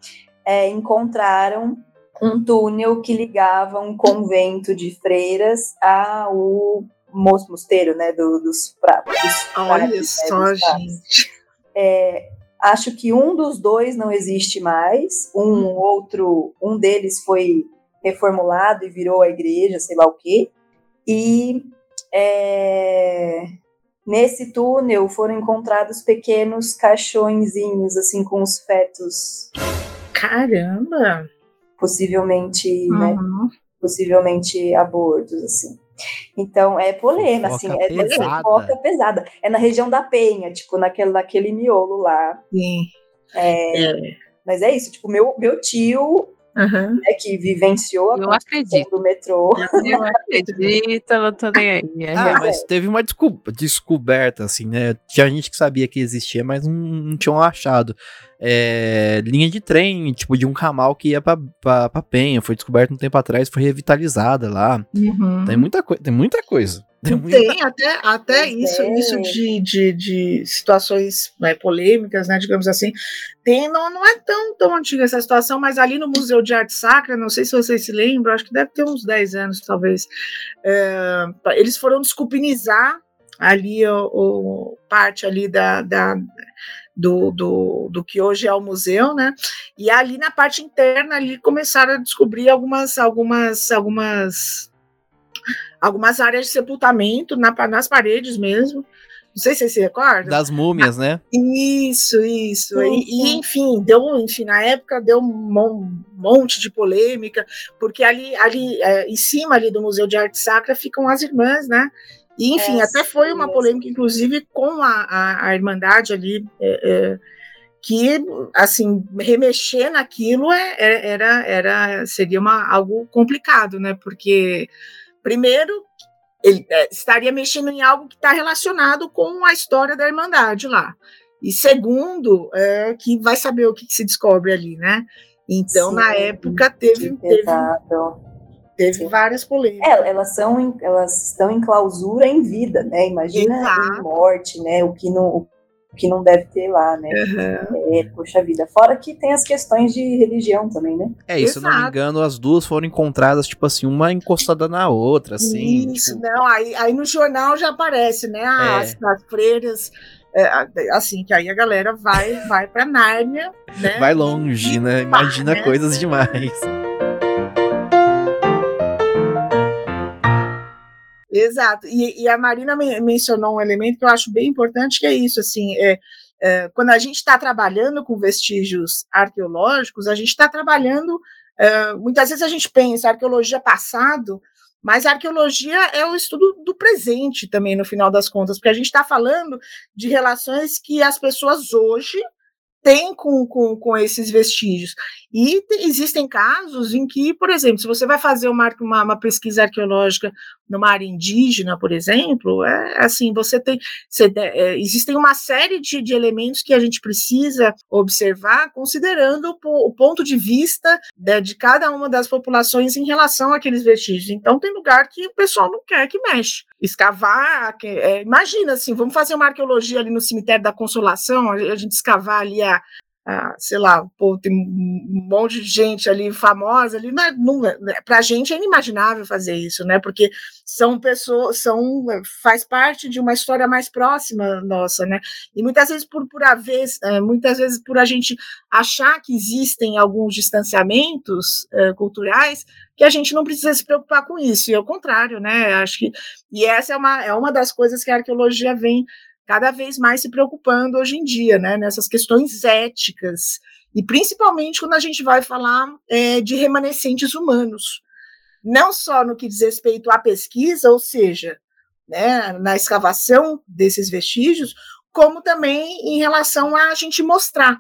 é, encontraram um túnel que ligava um convento de freiras ao mosteiro, né, do, dos pratos. Olha né, só, gente. É, Acho que um dos dois não existe mais. Um outro, um deles foi reformulado e virou a igreja, sei lá o quê. E é, nesse túnel foram encontrados pequenos caixõezinhos, assim, com os fetos. Caramba! Possivelmente, né? Uhum. Possivelmente abortos, assim. Então é polêmica, assim, é pesada. fofoca pesada. É na região da Penha, tipo, naquele, naquele miolo lá. Sim. É, É. Mas é isso, tipo, meu, meu tio, Uhum. né, que vivenciou a Eu construção acredito. do metrô. Eu acredito, eu não tô nem aí. É Ah, mas teve uma desco- descoberta, assim, né? Tinha gente que sabia que existia, mas não, não tinham achado. É, linha de trem, tipo, de um ramal que ia pra, pra, pra Penha. Foi descoberto um tempo atrás, foi revitalizada lá. Uhum. Tem muita, coi- tem muita coisa. Tem muita... Tem [LAUGHS] até, até Pois isso, é. isso de, de, de situações né, polêmicas, né, digamos assim. Tem, não, não é tão, tão antiga essa situação, mas ali no Museu de Arte Sacra, não sei se vocês se lembram, acho que deve ter uns 10 anos, talvez. é, eles foram desculpinizar ali o, o- parte ali da, da- do, do, do que hoje é o museu, né? E ali na parte interna ali começaram a descobrir algumas algumas algumas algumas áreas de sepultamento na, nas paredes mesmo. Não sei se vocês se recordam. Das múmias, né? Isso, isso. E, e, sim. enfim, deu, enfim, na época deu um mon- monte de polêmica, porque ali, ali é, em cima ali do Museu de Arte Sacra ficam as irmãs, né? E, enfim, É, até foi uma polêmica, inclusive, com a, a, a Irmandade ali, é, é, que, assim, remexer naquilo é- é- era, era, seria uma, algo complicado, né? Porque, primeiro, ele é, estaria mexendo em algo que está relacionado com a história da Irmandade lá. E segundo, é, que vai saber o que, que se descobre ali, né? Então, Sim, na época, teve, Que teve, teve várias polêmicas. É, elas são, em- elas estão em clausura em vida, né? Imagina Exato. em morte, né? O que não, o que não deve ter lá, né? Uhum. É, poxa vida. Fora que tem as questões de religião também, né? É, e se eu não me engano, as duas foram encontradas, tipo assim, uma encostada na outra, assim. Isso, tipo, não, aí, aí no jornal já aparece, né? É. As, as freiras, é, assim, que aí a galera vai, vai para Nárnia, né? vai longe, né? Imagina né? coisas demais. Exato. E, e a Marina men- mencionou um elemento que eu acho bem importante, que é isso, assim, é, é, quando a gente está trabalhando com vestígios arqueológicos, a gente está trabalhando, é, muitas vezes a gente pensa arqueologia passado, mas a arqueologia é o estudo do presente também, no final das contas, porque a gente está falando de relações que as pessoas hoje têm com, com, com esses vestígios. E te- existem casos em que, por exemplo, se você vai fazer uma, uma, uma pesquisa arqueológica numa área indígena, por exemplo, é assim, você tem, você, de- é, existem uma série de, de elementos que a gente precisa observar, considerando o, o ponto de vista né, de cada uma das populações em relação àqueles vestígios. Então, tem lugar que o pessoal não quer que mexe. Escavar, que- é, imagina assim, vamos fazer uma arqueologia ali no cemitério da Consolação, a a gente escavar ali a, a, sei lá, pô, tem um monte de gente ali famosa ali, mas não, para a gente é inimaginável fazer isso, né? Porque são pessoas, são faz parte de uma história mais próxima nossa, né? E muitas vezes por por haver, eh, muitas vezes por a gente achar que existem alguns distanciamentos eh, culturais que a gente não precisa se preocupar com isso, e ao contrário, né? Acho que e essa é uma, é uma das coisas que a arqueologia vem cada vez mais se preocupando hoje em dia, né? Nessas questões éticas e principalmente quando a gente vai falar eh, de remanescentes humanos, não só no que diz respeito à pesquisa, ou seja, né, na escavação desses vestígios, como também em relação a gente mostrar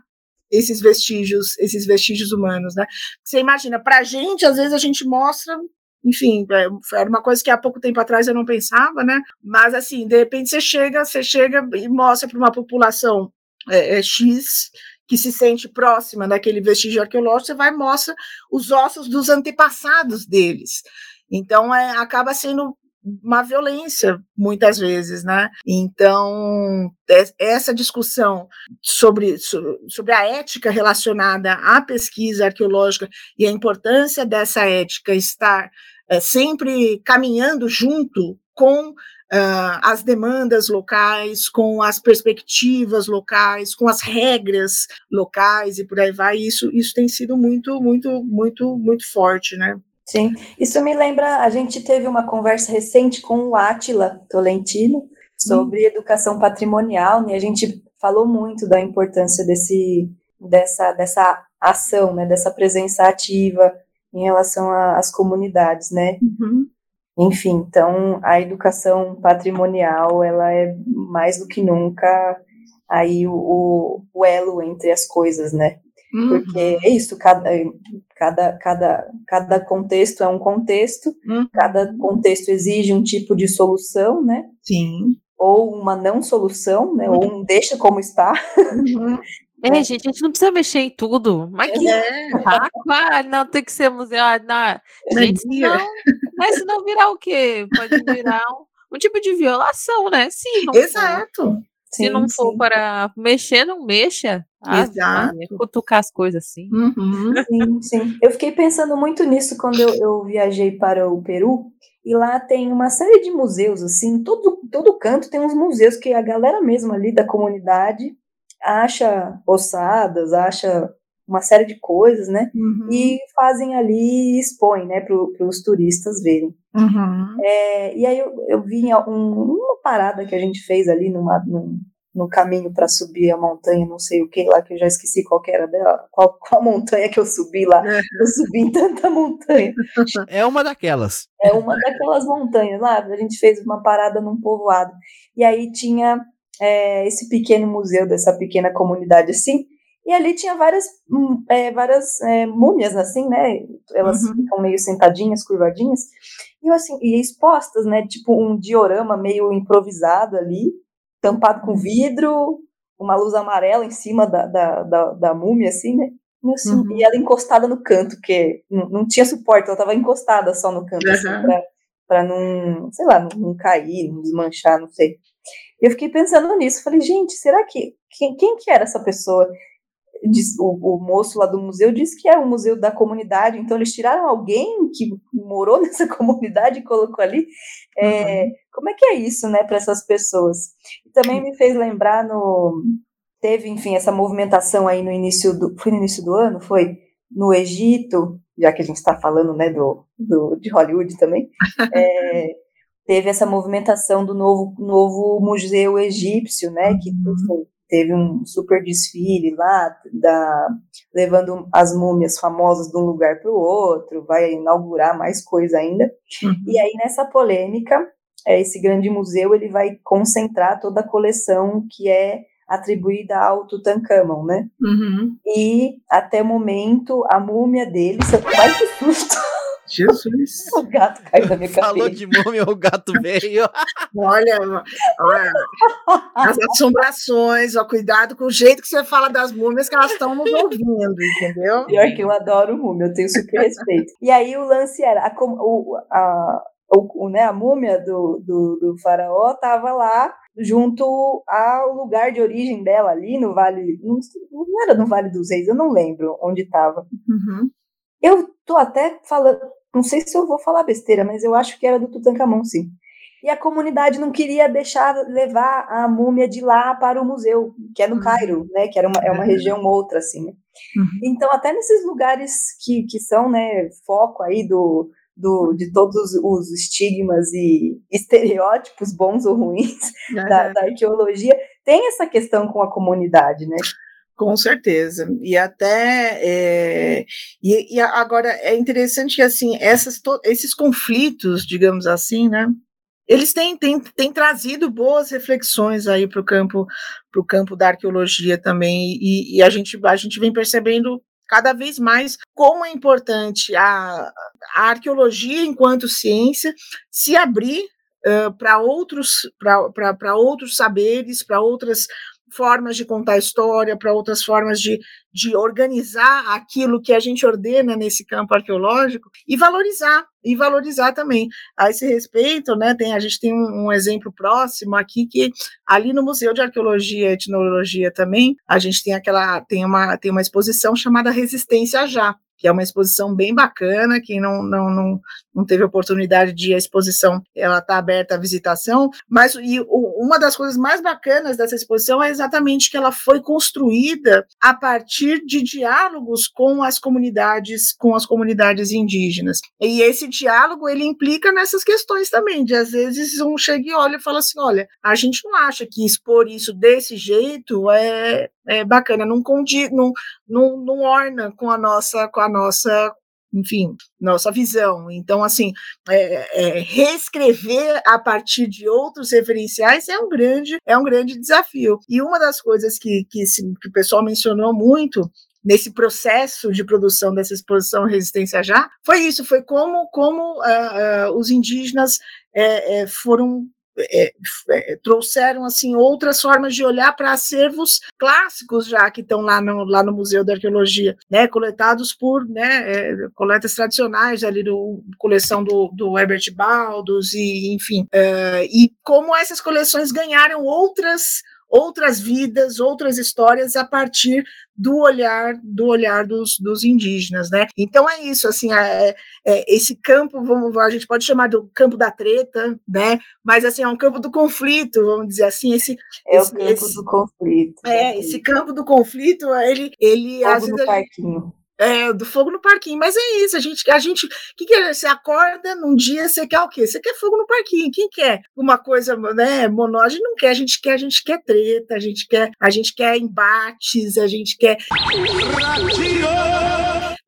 esses vestígios, esses vestígios humanos, né? Você imagina, para a gente, às vezes a gente mostra, enfim, é, era uma coisa que há pouco tempo atrás eu não pensava, né? Mas assim, de repente você chega, você chega e mostra para uma população é, é, X que se sente próxima daquele vestígio arqueológico, você vai e mostra os ossos dos antepassados deles. Então, é, acaba sendo uma violência, muitas vezes, né? Então, é- essa discussão sobre, so- sobre a ética relacionada à pesquisa arqueológica e a importância dessa ética estar é, sempre caminhando junto com uh, as demandas locais, com as perspectivas locais, com as regras locais e por aí vai. Isso, isso tem sido muito, muito, muito, muito forte, né? Sim, isso me lembra, a gente teve uma conversa recente com o Átila Tolentino sobre hum. educação patrimonial, né? A gente falou muito da importância desse, dessa, dessa ação, né? Dessa presença ativa em relação às comunidades, né? Uhum. Enfim, então a educação patrimonial ela é mais do que nunca aí o, o elo entre as coisas, né? Uhum. Porque é isso, cada, cada, cada, cada contexto é um contexto, uhum. cada contexto exige um tipo de solução, né? Sim. Ou uma não solução, né? Ou um deixa como está. Uhum. É, gente, a gente não precisa mexer em tudo. Mas que é. ah, [LAUGHS] não tem que ser museu. Ah, não. Gente, não, mas se não virar o quê? Pode virar um, um tipo de violação, né? Sim. Exato. Se sim, não for sim. para mexer, não mexa. Ah, Exato. cutucar as coisas assim. Uhum. [LAUGHS] Sim, sim. Eu fiquei pensando muito nisso quando eu, eu, viajei para o Peru. E lá tem uma série de museus, assim, todo, todo canto tem uns museus que a galera mesmo ali da comunidade acha ossadas, acha uma série de coisas, né? Uhum. E fazem ali, expõem, né, para os turistas verem. Uhum. É, e aí eu, eu vi um, uma parada que a gente fez ali numa, num, no caminho para subir a montanha, não sei o que lá, que eu já esqueci qual era dela, qual, qual montanha que eu subi lá. É. Eu subi em tanta montanha. É uma daquelas. É uma daquelas montanhas lá. A gente fez uma parada num povoado. E aí tinha é, esse pequeno museu dessa pequena comunidade assim, e ali tinha várias, hum, é, várias é, múmias, assim, né? Elas uhum. ficam meio sentadinhas, curvadinhas, e assim, e expostas, né? Tipo um diorama meio improvisado ali, tampado com vidro, uma luz amarela em cima da, da, da, da múmia, assim, né? E, assim, uhum. e ela encostada no canto, porque não, não tinha suporte, ela estava encostada só no canto, uhum. assim, pra, pra não, sei lá, não, não cair, não desmanchar, não sei. Eu fiquei pensando nisso, falei, gente, será que quem, quem que era essa pessoa? Diz, o, o, moço lá do museu disse que é um museu da comunidade, então eles tiraram alguém que morou [LAUGHS] nessa comunidade e colocou ali. É, uhum. Como é que é isso, né, para essas pessoas? E também me fez lembrar no teve, enfim, essa movimentação aí no início do foi no início do ano, foi no Egito, já que a gente está falando, né, do, do de Hollywood também. [LAUGHS] É, teve essa movimentação do novo, novo museu egípcio, né, que uhum. enfim, teve um super desfile lá, da, levando as múmias famosas de um lugar para o outro, vai inaugurar mais coisa ainda. Uhum. E aí, nessa polêmica, é, esse grande museu ele vai concentrar toda a coleção que é atribuída ao Tutankhamon, né? Uhum. E até o momento a múmia dele, vai que susto! Jesus. O gato caiu na minha cabeça. Falou de múmia, o gato veio. olha, olha, as assombrações, ó, cuidado com o jeito que você fala das múmias que elas estão nos ouvindo, entendeu? Pior que eu adoro múmia, eu tenho super respeito. E aí o lance era, a, o, a, o, né, a múmia do, do, do faraó estava lá junto ao lugar de origem dela ali no Vale, não, não era no Vale dos Reis, eu não lembro onde estava. Uhum. Eu tô até falando, não sei se eu vou falar besteira, mas eu acho que era do Tutankhamon, sim. E a comunidade não queria deixar levar a múmia de lá para o museu, que é no uhum. Cairo, né? Que era uma, é uma região outra, assim. Né? Uhum. Então, até nesses lugares que, que são, né, foco aí do, do, de todos os estigmas e estereótipos bons ou ruins uhum. [LAUGHS] da, da arqueologia, tem essa questão com a comunidade, né? Com certeza. E até é, e, e, agora é interessante que assim essas, esses conflitos, digamos assim, né? Eles têm, têm, têm trazido boas reflexões aí para o campo campo da arqueologia também e, e, a gente a gente vem percebendo cada vez mais como é importante a, a arqueologia enquanto ciência se abrir uh, para outros para outros saberes para outras formas de contar história, para outras formas de, de organizar aquilo que a gente ordena nesse campo arqueológico e valorizar, e valorizar também. A esse respeito, né, tem, a gente tem um, um exemplo próximo aqui que ali no Museu de Arqueologia e Etnologia também, a gente tem aquela, tem uma, tem uma exposição chamada Resistência Já, que é uma exposição bem bacana. Quem não, não, não, não teve oportunidade de ir à exposição, ela está aberta à visitação. Mas e, o, uma das coisas mais bacanas dessa exposição é exatamente que ela foi construída a partir de diálogos com as comunidades, com as comunidades indígenas. E esse diálogo ele implica nessas questões também, de às vezes um chega e olha e fala assim, olha, a gente não acha que expor isso desse jeito é, é bacana, não, condi, não, não, não orna com a nossa, com a nossa enfim, nossa visão. Então, assim, é, é, reescrever a partir de outros referenciais é um grande, é um grande desafio. E uma das coisas que, que, que o pessoal mencionou muito nesse processo de produção dessa exposição Resistência Já, foi isso, foi como, como uh, uh, os indígenas uh, foram é, é, trouxeram assim outras formas de olhar para acervos clássicos já que estão lá no, lá no Museu da Arqueologia, né, coletados por né, é, coletas tradicionais ali do coleção do, do Herbert Baldos e enfim, é, e como essas coleções ganharam outras outras vidas, outras histórias a partir do olhar do olhar dos, dos indígenas, né? Então é isso, assim, é, é, esse campo, vamos, a gente pode chamar do campo da treta, né? Mas assim é um campo do conflito, vamos dizer assim, esse é esse, o campo esse, do conflito. É, esse campo do conflito, ele ele Fogo às no vezes, parquinho. É, do fogo no parquinho, mas é isso, a gente, a gente, que que é? Você acorda num dia, você quer o quê? Você quer fogo no parquinho, quem quer uma coisa, né, monó, a gente não quer, a gente quer, a gente quer treta, a gente quer, a gente quer embates, a gente quer...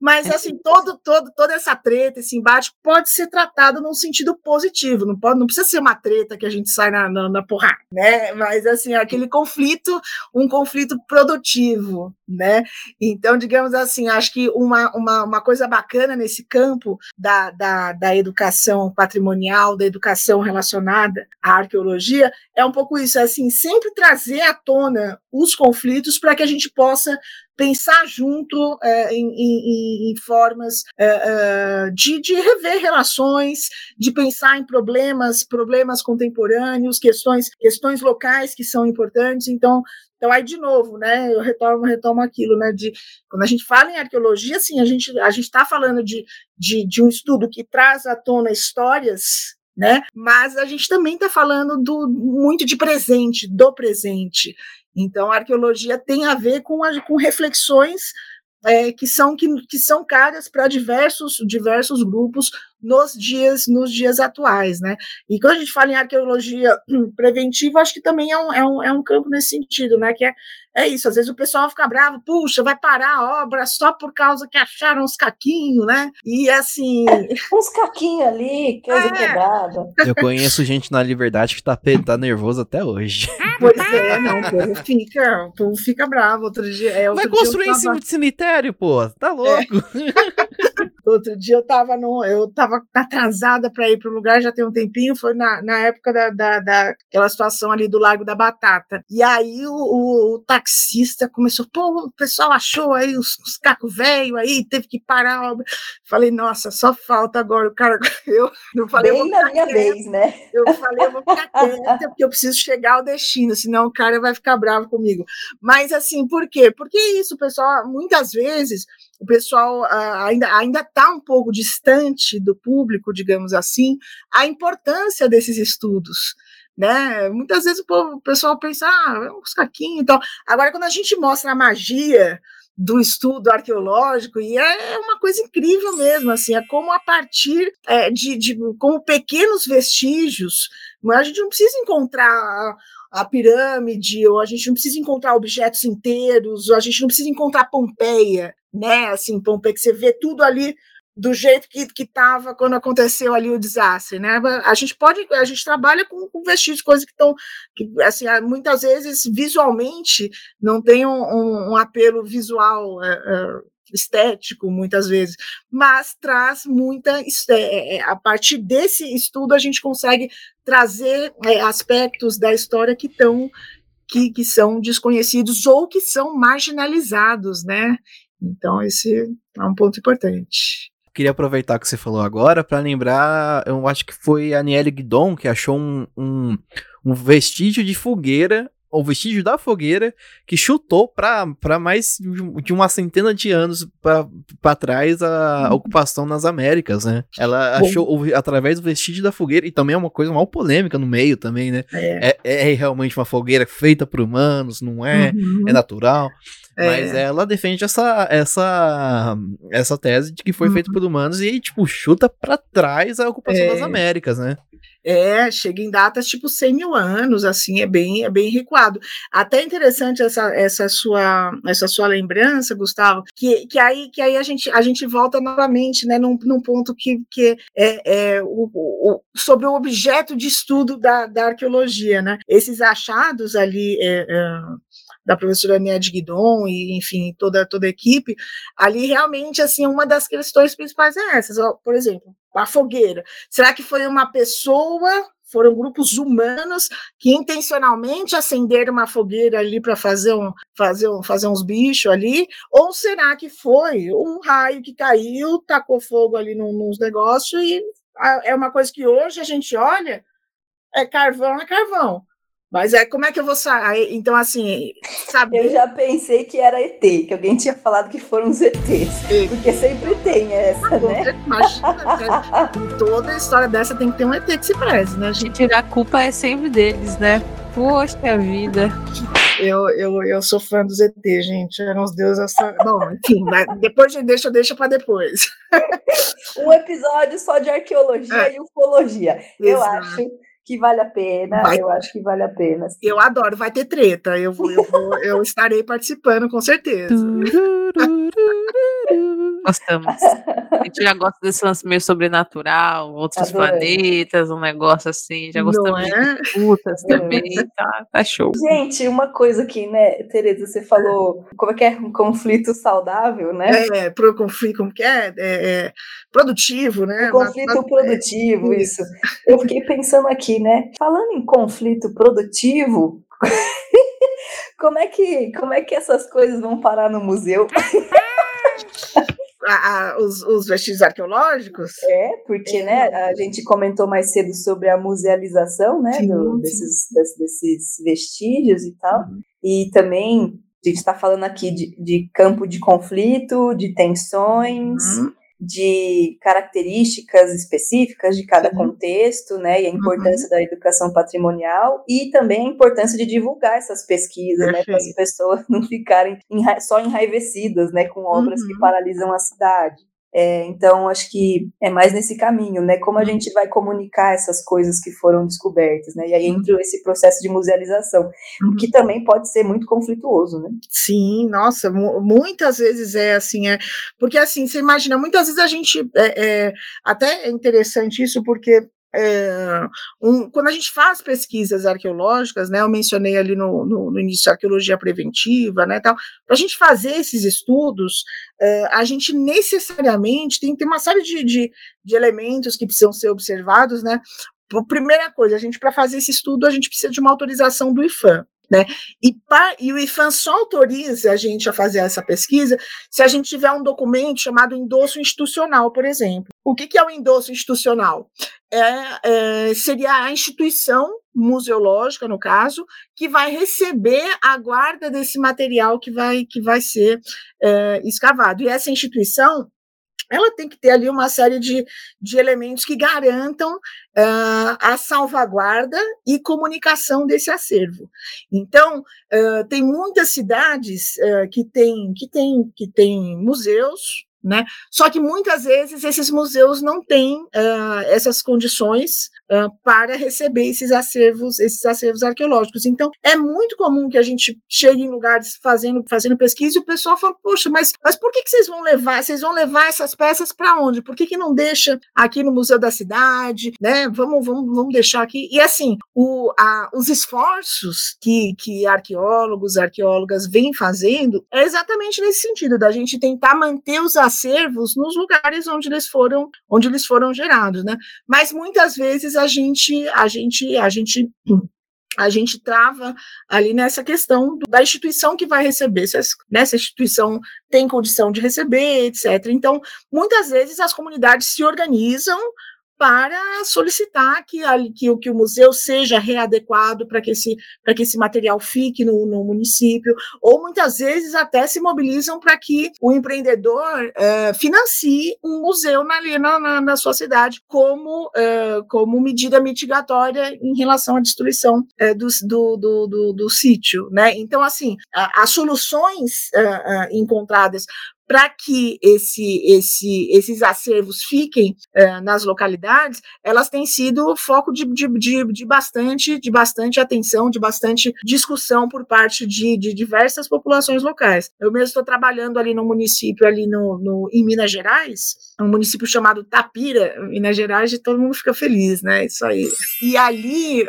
Mas, assim, todo, todo, toda essa treta, esse embate pode ser tratado num sentido positivo, não, pode, não precisa ser uma treta que a gente sai na, na, na porrada, né? Mas, assim, aquele conflito, um conflito produtivo, né? Então, digamos assim, acho que uma, uma, uma coisa bacana nesse campo da, da, da educação patrimonial, da educação relacionada à arqueologia, é um pouco isso, é assim, sempre trazer à tona os conflitos para que a gente possa pensar junto é, em, em, em, formas é, de, de, rever relações, de pensar em problemas, problemas contemporâneos, questões, questões locais que são importantes. Então, então aí de novo, né? Eu retomo, retomo aquilo, né? De quando a gente fala em arqueologia, assim, a gente a gente está falando de, de, de um estudo que traz à tona histórias né? Mas a gente também está falando do, muito de presente, do presente. Então, a arqueologia tem a ver com, a, com reflexões é, que são que, que são caras para diversos diversos grupos nos dias nos dias atuais, né? E quando a gente fala em arqueologia preventiva, acho que também é um, é um, é um campo nesse sentido, né? Que é, é isso, às vezes o pessoal fica bravo, puxa, vai parar a obra só por causa que acharam os caquinhos, né? E assim. [LAUGHS] Uns caquinhos ali, coisa É. quebrada. Eu conheço gente na Liberdade que tá, tá nervoso até hoje. [LAUGHS] Pois é, não, o povo fica, o povo fica bravo. Outro dia. É, Vai outro dia eu construir em tava- cima de cemitério, pô. Tá louco. [LAUGHS] Outro dia eu estava no, eu tava atrasada para ir para o lugar, já tem um tempinho, foi na, na época da, da, daquela situação ali do Lago da Batata. E aí o, o, o taxista começou, pô, o pessoal achou aí os, os cacos velho aí, teve que parar a obra. Falei, nossa, só falta agora o cara. [LAUGHS] Eu, eu falei, Bem na minha quieta. vez, né? Eu falei, eu vou ficar quieta, porque eu preciso chegar ao destino, senão o cara vai ficar bravo comigo. Mas assim, por quê? Porque isso, pessoal, muitas vezes o pessoal ah, ainda ainda está um pouco distante do público, digamos assim, a importância desses estudos. Né? Muitas vezes o, povo- o pessoal pensa, ah, é uns caquinhos e tal. Agora, quando a gente mostra a magia do estudo arqueológico, e é é uma coisa incrível mesmo, assim, é como a partir é, de, de como pequenos vestígios, a gente não precisa encontrar a, a pirâmide, ou a gente não precisa encontrar objetos inteiros, ou a gente não precisa encontrar Pompeia, né? Assim, Pompeia, que você vê tudo ali do jeito que estava quando aconteceu ali o desastre, né? A gente pode, a gente trabalha com, com vestígios, coisas que estão, que, assim, muitas vezes visualmente não tem um, um- um apelo visual é, é, estético, muitas vezes, mas traz muita, é, é, a partir desse estudo a gente consegue trazer é, aspectos da história que estão que, que são desconhecidos ou que são marginalizados, né? Então esse é um ponto importante. Queria aproveitar que você falou agora pra lembrar, eu acho que foi a Aniele Guidon que achou um, um, um vestígio de fogueira o vestígio da fogueira que chutou para mais de uma centena de anos para trás a, a, ocupação nas Américas, né? Ela Bom. achou através do vestígio da fogueira, e também é uma coisa mal polêmica no meio também, né? É, é, é realmente uma fogueira feita por humanos, não é? Uhum. É natural. Mas é. ela defende essa, essa, essa tese de que foi uhum. feito por humanos e, tipo, chuta para trás a ocupação é. das Américas, né? É, chega em datas tipo 100 mil anos, assim, é bem, é bem recuado. Até interessante essa, essa, sua, essa sua lembrança, Gustavo, que, que, aí, que aí a, gente, a gente volta novamente, né, num, num ponto que, que é, é o, o, sobre o objeto de estudo da, da arqueologia, né? Esses achados ali é, é, da professora Nied Guidon e, enfim, toda, toda a equipe, ali realmente, assim, uma das questões principais é essas, por exemplo, a fogueira. Será que foi uma pessoa foram grupos humanos que intencionalmente acenderam uma fogueira ali para fazer, um, fazer, um, fazer uns bichos ali? Ou será que foi um raio que caiu, tacou fogo ali num, nos negócios e é uma coisa que hoje a gente olha, é carvão, é carvão. Mas é como é que eu vou sair? Então, assim, sabe? Eu já pensei que era ET, que alguém tinha falado que foram os ETs. Porque sempre tem essa, né? Imagina, [LAUGHS] toda história dessa tem que ter um ET que se preze, né, gente? Tirar a culpa é sempre deles, né? Poxa vida. Eu, eu, eu sou fã dos ET, gente. Eram os deuses. Bom, enfim, depois deixa, deixa para depois. [LAUGHS] Um episódio só de arqueologia é. e ufologia. Eu acho que vale a pena. Vai. Eu acho que vale a pena. Sim. Eu adoro, vai ter treta. Eu, vou, eu, vou, [LAUGHS] eu estarei participando, com certeza. Gostamos. A gente já gosta desse lance meio sobrenatural, outros Adorei. planetas, um negócio assim. Já gostamos é? de putas também. Tá, tá show. Gente, uma coisa aqui, né, Tereza, você falou como é que é um conflito saudável, né? É, pro conflito, como que é? é, é produtivo, né? Um conflito mas, produtivo, é, isso. Eu fiquei pensando aqui, né? Falando em conflito produtivo, [LAUGHS] como é que como é que essas coisas vão parar no museu? [LAUGHS] a, a, os, os, vestígios arqueológicos? É, porque é. Né, a gente comentou mais cedo sobre a musealização né, sim, do, sim. Desses, desses vestígios e tal. Uhum. E também a gente está falando aqui de, de, campo de conflito, de tensões. Uhum de características específicas de cada contexto, né, e a importância uhum. da educação patrimonial e também a importância de divulgar essas pesquisas, né, para as pessoas [LAUGHS] não ficarem só enraivecidas, né, com obras uhum. que paralisam a cidade. É, então, acho que é mais nesse caminho, né? Como a uhum. gente vai comunicar essas coisas que foram descobertas, né? E aí entra uhum. esse processo de musealização, uhum. que também pode ser muito conflituoso, né? Sim, nossa, muitas vezes é assim, é porque assim, você imagina, muitas vezes a gente é, é até é interessante isso, porque é, um, quando a gente faz pesquisas arqueológicas, né, eu mencionei ali no, no, no início arqueologia preventiva, né, tal, para a gente fazer esses estudos, é, a gente necessariamente tem que ter uma série de, de, de elementos que precisam ser observados, né, primeira coisa, a gente para fazer esse estudo a gente precisa de uma autorização do IFAM, né? E, e, o IFAM só autoriza a gente a fazer essa pesquisa se a gente tiver um documento chamado endosso institucional, por exemplo. O que, que é o endosso institucional? É, é, seria a instituição museológica, no caso, que vai receber a guarda desse material que vai, que vai ser é, escavado. E essa instituição ela tem que ter ali uma série de, de elementos que garantam uh, a salvaguarda e comunicação desse acervo. Então, uh, tem muitas cidades uh, que têm que tem, que tem museus, né? Só que muitas vezes esses museus não têm uh, essas condições uh, para receber esses acervos, esses acervos arqueológicos. Então, é muito comum que a gente chegue em lugares fazendo, fazendo pesquisa e o pessoal fala, poxa, mas, mas por que, que vocês vão levar? Vocês vão levar essas peças para onde? Por que, que não deixa aqui no Museu da Cidade? Né? Vamos, vamos, vamos deixar aqui. E assim, o, a, os esforços que, que arqueólogos, arqueólogas vêm fazendo é exatamente nesse sentido, da gente tentar manter os acervos nos lugares onde eles foram, onde eles foram gerados, né? Mas muitas vezes a gente, a gente, a gente a gente trava ali nessa questão da instituição que vai receber, se essa instituição tem condição de receber, etc. Então, muitas vezes as comunidades se organizam para solicitar que, que, que o museu seja readequado para que, esse, que esse material fique no, no, município, ou muitas vezes até se mobilizam para que o empreendedor uh, financie um museu na, na, na sua cidade como, uh, como medida mitigatória em relação à destruição uh, do, do, do, do, do sítio. Né? Então, assim, as soluções encontradas para que esse, esse, esses acervos fiquem uh, nas localidades, elas têm sido foco de, de, de, de, bastante, de bastante atenção, de bastante discussão por parte de, de diversas populações locais. Eu mesmo estou trabalhando ali no município, ali no, no, em Minas Gerais, um município chamado Tapira, Minas Gerais, e todo mundo fica feliz, né? Isso aí. E ali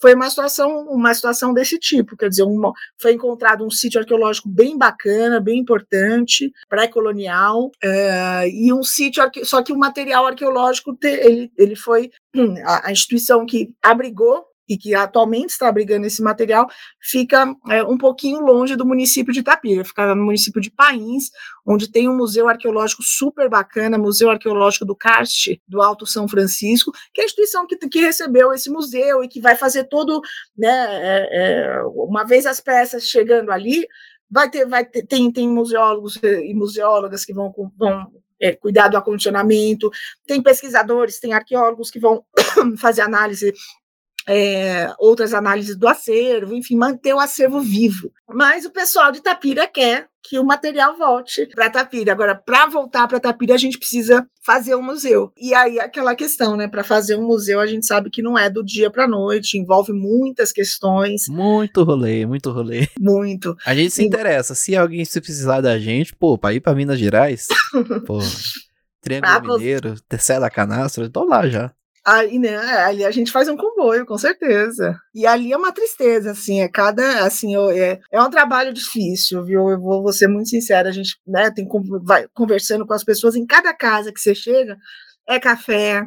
foi uma situação, uma situação desse tipo, quer dizer, uma, foi encontrado um sítio arqueológico bem bacana, bem importante pré-colonial, uh, e um sítio, só que o material arqueológico, ele, ele foi [CLEARS THROAT] a, a instituição que abrigou e que atualmente está abrigando esse material, fica é, um pouquinho longe do município de Itapira, fica no município de Pains, onde tem um museu arqueológico super bacana, Museu Arqueológico do Karst, do Alto São Francisco, que é a instituição que, que recebeu esse museu e que vai fazer todo, né, é, é, uma vez as peças chegando ali, vai ter, vai ter, tem, tem museólogos e museólogas que vão, vão é, cuidar do acondicionamento, tem pesquisadores, tem arqueólogos que vão [COUGHS] fazer análise é, outras análises do acervo, enfim, manter o acervo vivo. Mas o pessoal de Tapira quer que o material volte para Tapira. Agora, para voltar para Tapira, a gente precisa fazer um museu. E aí aquela questão, né? Para fazer um museu, a gente sabe que não é do dia para noite, envolve muitas questões. Muito rolê, muito rolê. Muito. A gente se e... interessa. Se alguém se precisar da gente, pô, para ir para Minas Gerais, [LAUGHS] pô, Triângulo ah, Mineiro, Terceira Canastra, tô lá já. Aí, né, ali a gente faz um comboio, com certeza. E ali é uma tristeza, assim, é cada, assim, é, é um trabalho difícil, viu? Eu vou, vou ser muito sincera, a gente, né, tem vai conversando com as pessoas em cada casa que você chega, é café,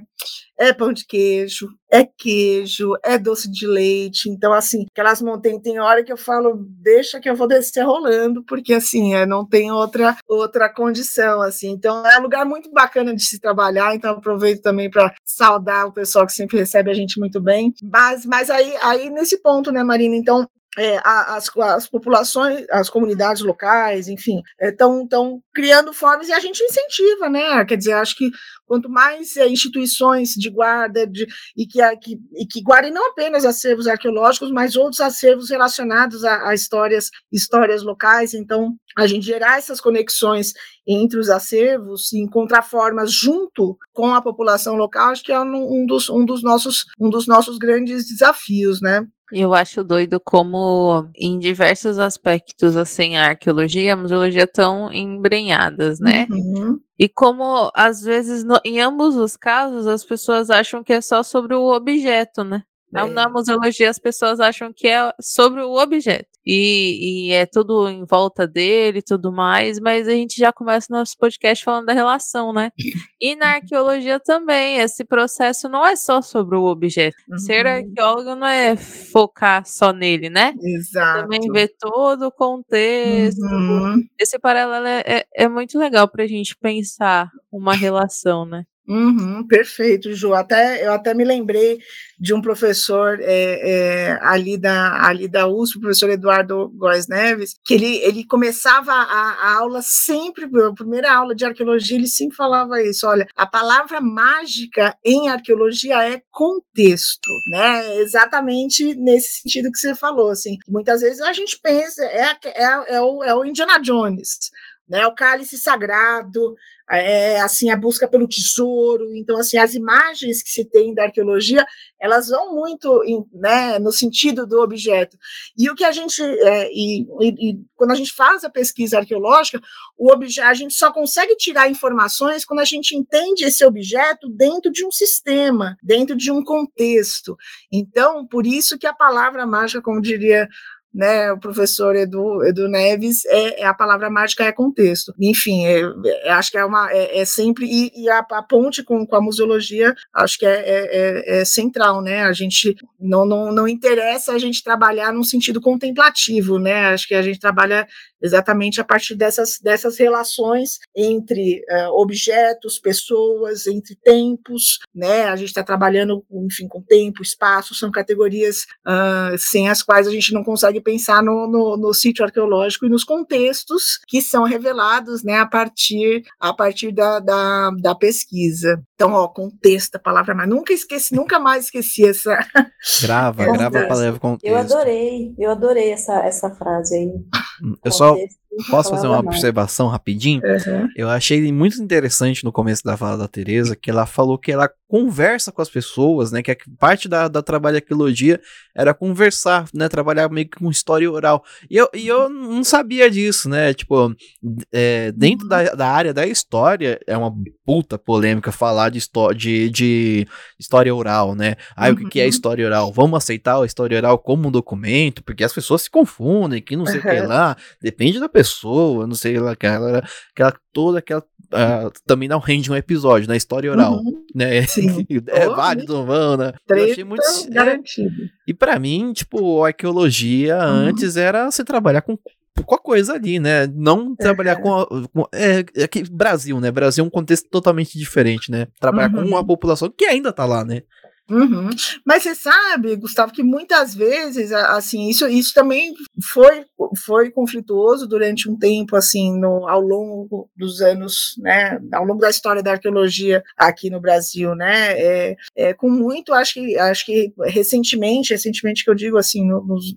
é pão de queijo, é queijo, é doce de leite. Então, assim, aquelas montanhas, tem hora que eu falo, deixa que eu vou descer rolando, porque, assim, é, não tem outra, outra condição, assim. Então, é um lugar muito bacana de se trabalhar, então aproveito também para saudar o pessoal que sempre recebe a gente muito bem. Mas, mas aí, aí, nesse ponto, né, Marina, então, é, as, as, populações, as comunidades locais, enfim, estão é, criando formas e a gente incentiva, né? Quer dizer, acho que quanto mais é, instituições de guarda de, e, que, que, que guardem não apenas acervos arqueológicos, mas outros acervos relacionados a, a histórias, histórias locais, então a gente gerar essas conexões entre os acervos e encontrar formas junto com a população local, acho que é um, um, dos, um, dos, nossos, um dos nossos grandes desafios, né? Eu acho doido como, em diversos aspectos, assim, a arqueologia e a museologia estão embrenhadas, né? Uhum. E como, às vezes, no, em ambos os casos, as pessoas acham que é só sobre o objeto, né? É. Na museologia, as pessoas acham que é sobre o objeto. E, e, é tudo em volta dele e tudo mais, mas a gente já começa nosso podcast falando da relação, né? [LAUGHS] E na arqueologia também, esse processo não é só sobre o objeto. Uhum. Ser arqueólogo não é focar só nele, né? Exato. Também ver todo o contexto. Uhum. Esse paralelo é, é, é muito legal para a gente pensar uma relação, né? Uhum, perfeito, Ju. Até, eu até me lembrei de um professor é, é, ali, da, ali da USP, o professor Eduardo Góes Neves, que ele, ele começava a, a aula sempre, a primeira aula de arqueologia, ele sempre falava isso: olha, a palavra mágica em arqueologia é contexto, né? Exatamente nesse sentido que você falou. Assim, muitas vezes a gente pensa, é, é, é, o, é o Indiana Jones né, o cálice sagrado, é, assim, a busca pelo tesouro, então, assim, as imagens que se tem da arqueologia, elas vão muito, em, né, no sentido do objeto, e o que a gente, é, e, e, e, quando a gente faz a pesquisa arqueológica, o objeto, a gente só consegue tirar informações quando a gente entende esse objeto dentro de um sistema, dentro de um contexto, então, por isso que a palavra mágica, como diria né, o professor Edu, Edu Neves, é, é a palavra mágica é contexto. Enfim, é, é, acho que é uma é, é sempre e, e a, a, ponte com, com a museologia acho que é, é, é, central, né? A gente não, não, não interessa a gente trabalhar num sentido contemplativo, né? Acho que a gente trabalha exatamente a partir dessas, dessas relações entre objetos, pessoas, entre tempos, né? A gente está trabalhando, enfim, com tempo, espaço, são categorias uh, sem as quais a gente não consegue pensar no, no, no, sítio arqueológico e nos contextos que são revelados, né, a partir, a partir da, da, da pesquisa. Então, ó, contexto, a palavra mais. Nunca esqueci, nunca mais esqueci essa. Grava, [LAUGHS] grava a palavra contexto. Eu adorei, eu adorei essa, essa frase aí. Eu só posso fazer uma observação rapidinho? Uhum. Eu achei muito interessante no começo da fala da Tereza que ela falou que ela conversa com as pessoas, né? Que a parte da, da trabalho de arqueologia era conversar, né? Trabalhar meio que com história oral. E eu, e eu não sabia disso, né? Tipo, é, dentro uhum. da, da área da história, é uma puta polêmica falar de, de, de história oral, né? Ah, uhum. o que, que é uhum. história oral? Vamos aceitar a história oral como um documento? Porque as pessoas se confundem, que não sei o que lá. Depende da pessoa, não sei lá, aquela, aquela toda aquela. Uh, também não rende um episódio na né? história oral, uhum. né? [LAUGHS] Sim. é válido, mano. Né? Eu achei muito garantido. É, e para mim, tipo, arqueologia uhum. antes era você trabalhar com com a coisa ali, né? Não trabalhar com, a, com é, é que Brasil, né? Brasil é um contexto totalmente diferente, né? Trabalhar uhum. com uma população que ainda tá lá, né? Uhum. Mas você sabe, Gustavo, que muitas vezes, assim, isso, isso também foi, foi conflituoso durante um tempo, assim, no, ao longo dos anos, né, ao longo da história da arqueologia aqui no Brasil, né, é, é, com muito, acho que, acho que recentemente, recentemente que eu digo, assim, nos,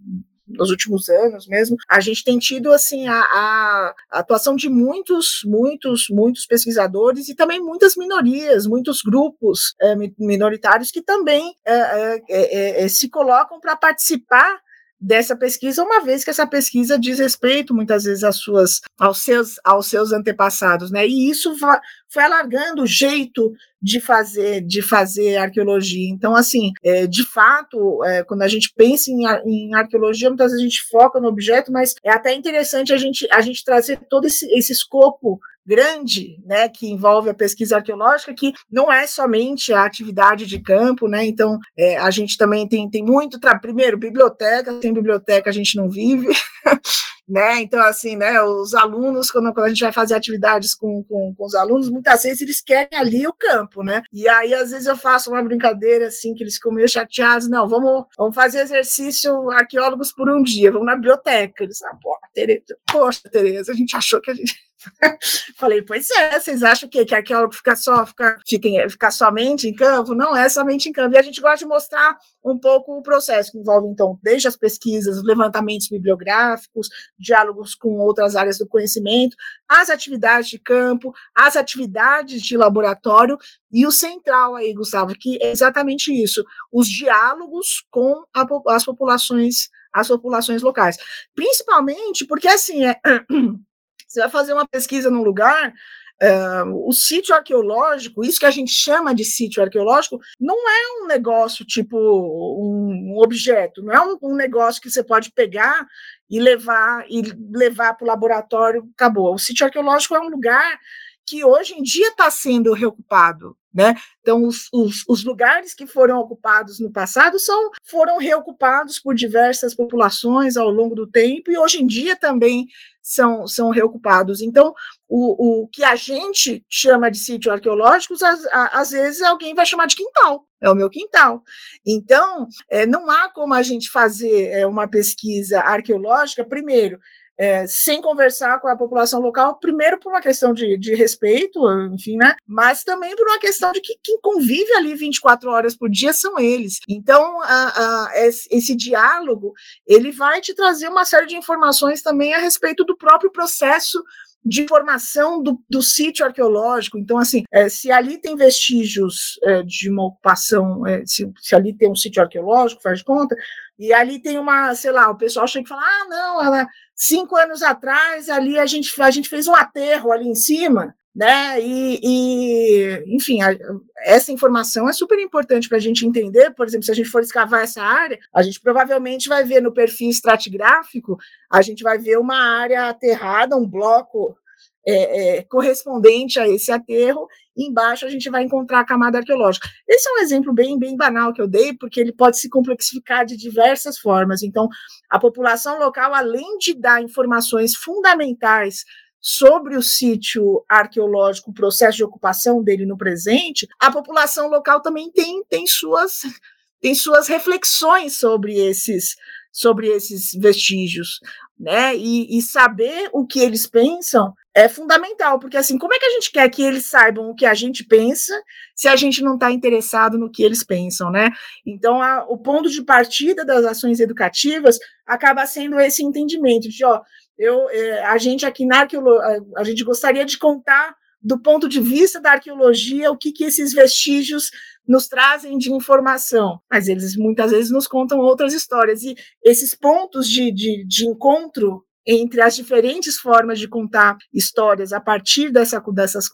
nos últimos anos mesmo, a gente tem tido assim a, a, atuação de muitos, muitos, muitos pesquisadores e também muitas minorias, muitos grupos é, minoritários que também é, se colocam para participar dessa pesquisa, uma vez que essa pesquisa diz respeito muitas vezes às suas, aos seus, aos seus antepassados, né? E isso foi alargando o jeito de fazer, de fazer arqueologia. Então, assim, é, de fato, é, quando a gente pensa em, em, arqueologia, muitas vezes a gente foca no objeto, mas é até interessante a gente, a gente trazer todo esse, esse escopo grande, né, que envolve a pesquisa arqueológica, que não é somente a atividade de campo, né, então é, a gente também tem, tem muito, primeiro, biblioteca, sem biblioteca a gente não vive, [LAUGHS] né, então assim, né, os alunos, quando, quando a gente vai fazer atividades com, com, com, os alunos, muitas vezes eles querem ali o campo, né, e aí às vezes eu faço uma brincadeira assim, que eles ficam meio chateados, não, vamos, vamos fazer exercício arqueólogos por um dia, vamos na biblioteca, eles, ah, Tereza, poxa, Tereza, a gente achou que a gente [LAUGHS] Falei, pois é, vocês acham que, que arqueólogo fica só, fica, fica, fica somente em campo? Não é somente em campo. E a gente gosta de mostrar um pouco o processo, que envolve, então, desde as pesquisas, os levantamentos bibliográficos, diálogos com outras áreas do conhecimento, as atividades de campo, as atividades de laboratório, e o central aí, Gustavo, que é exatamente isso, os diálogos com a, as populações as populações locais. Principalmente porque, assim, é, [CLEARS THROAT] Você vai fazer uma pesquisa num lugar, o sítio arqueológico, isso que a gente chama de sítio arqueológico, não é um negócio tipo um, um objeto, não é um, um, negócio que você pode pegar e levar e levar para o laboratório, acabou. O sítio arqueológico é um lugar que hoje em dia está sendo reocupado. Né? Então, os, os, os, lugares que foram ocupados no passado são, foram reocupados por diversas populações ao longo do tempo e hoje em dia também são, são reocupados. Então, o, o que a gente chama de sítio arqueológico, às, às vezes alguém vai chamar de quintal, é o meu quintal. Então, é, não há como a gente fazer é, uma pesquisa arqueológica, primeiro, é, sem conversar com a população local, primeiro por uma questão de, de respeito, enfim, né? Mas também por uma questão de que quem convive ali 24 horas por dia são eles. Então, a, a, esse, diálogo, ele vai te trazer uma série de informações também a respeito do próprio processo de formação do, do sítio arqueológico. Então, assim, é, se ali tem vestígios é, de uma ocupação, é, se, se, ali tem um sítio arqueológico, faz conta, e ali tem uma, sei lá, o pessoal chega e fala, ah, não, ela cinco anos atrás, ali a gente, a gente fez um aterro ali em cima, né? E, e enfim, a, essa informação é super importante para a gente entender. Por exemplo, se a gente for escavar essa área, a gente provavelmente vai ver no perfil estratigráfico, a gente vai ver uma área aterrada, um bloco é, é, correspondente a esse aterro, e embaixo a gente vai encontrar a camada arqueológica. Esse é um exemplo bem, bem banal que eu dei, porque ele pode se complexificar de diversas formas. Então, a população local, além de dar informações fundamentais sobre o sítio arqueológico, o processo de ocupação dele no presente, a população local também tem, tem, suas, tem suas reflexões sobre esses, sobre esses vestígios, né? E, e saber o que eles pensam é fundamental, porque assim, como é que a gente quer que eles saibam o que a gente pensa se a gente não está interessado no que eles pensam, né? Então, a, o ponto de partida das ações educativas acaba sendo esse entendimento de, ó, eu, é, a gente aqui na arqueologia, a gente gostaria de contar do ponto de vista da arqueologia o que, que esses vestígios nos trazem de informação, mas eles muitas vezes nos contam outras histórias, e esses pontos de, de, de encontro entre as diferentes formas de contar histórias a partir dessa, dessas,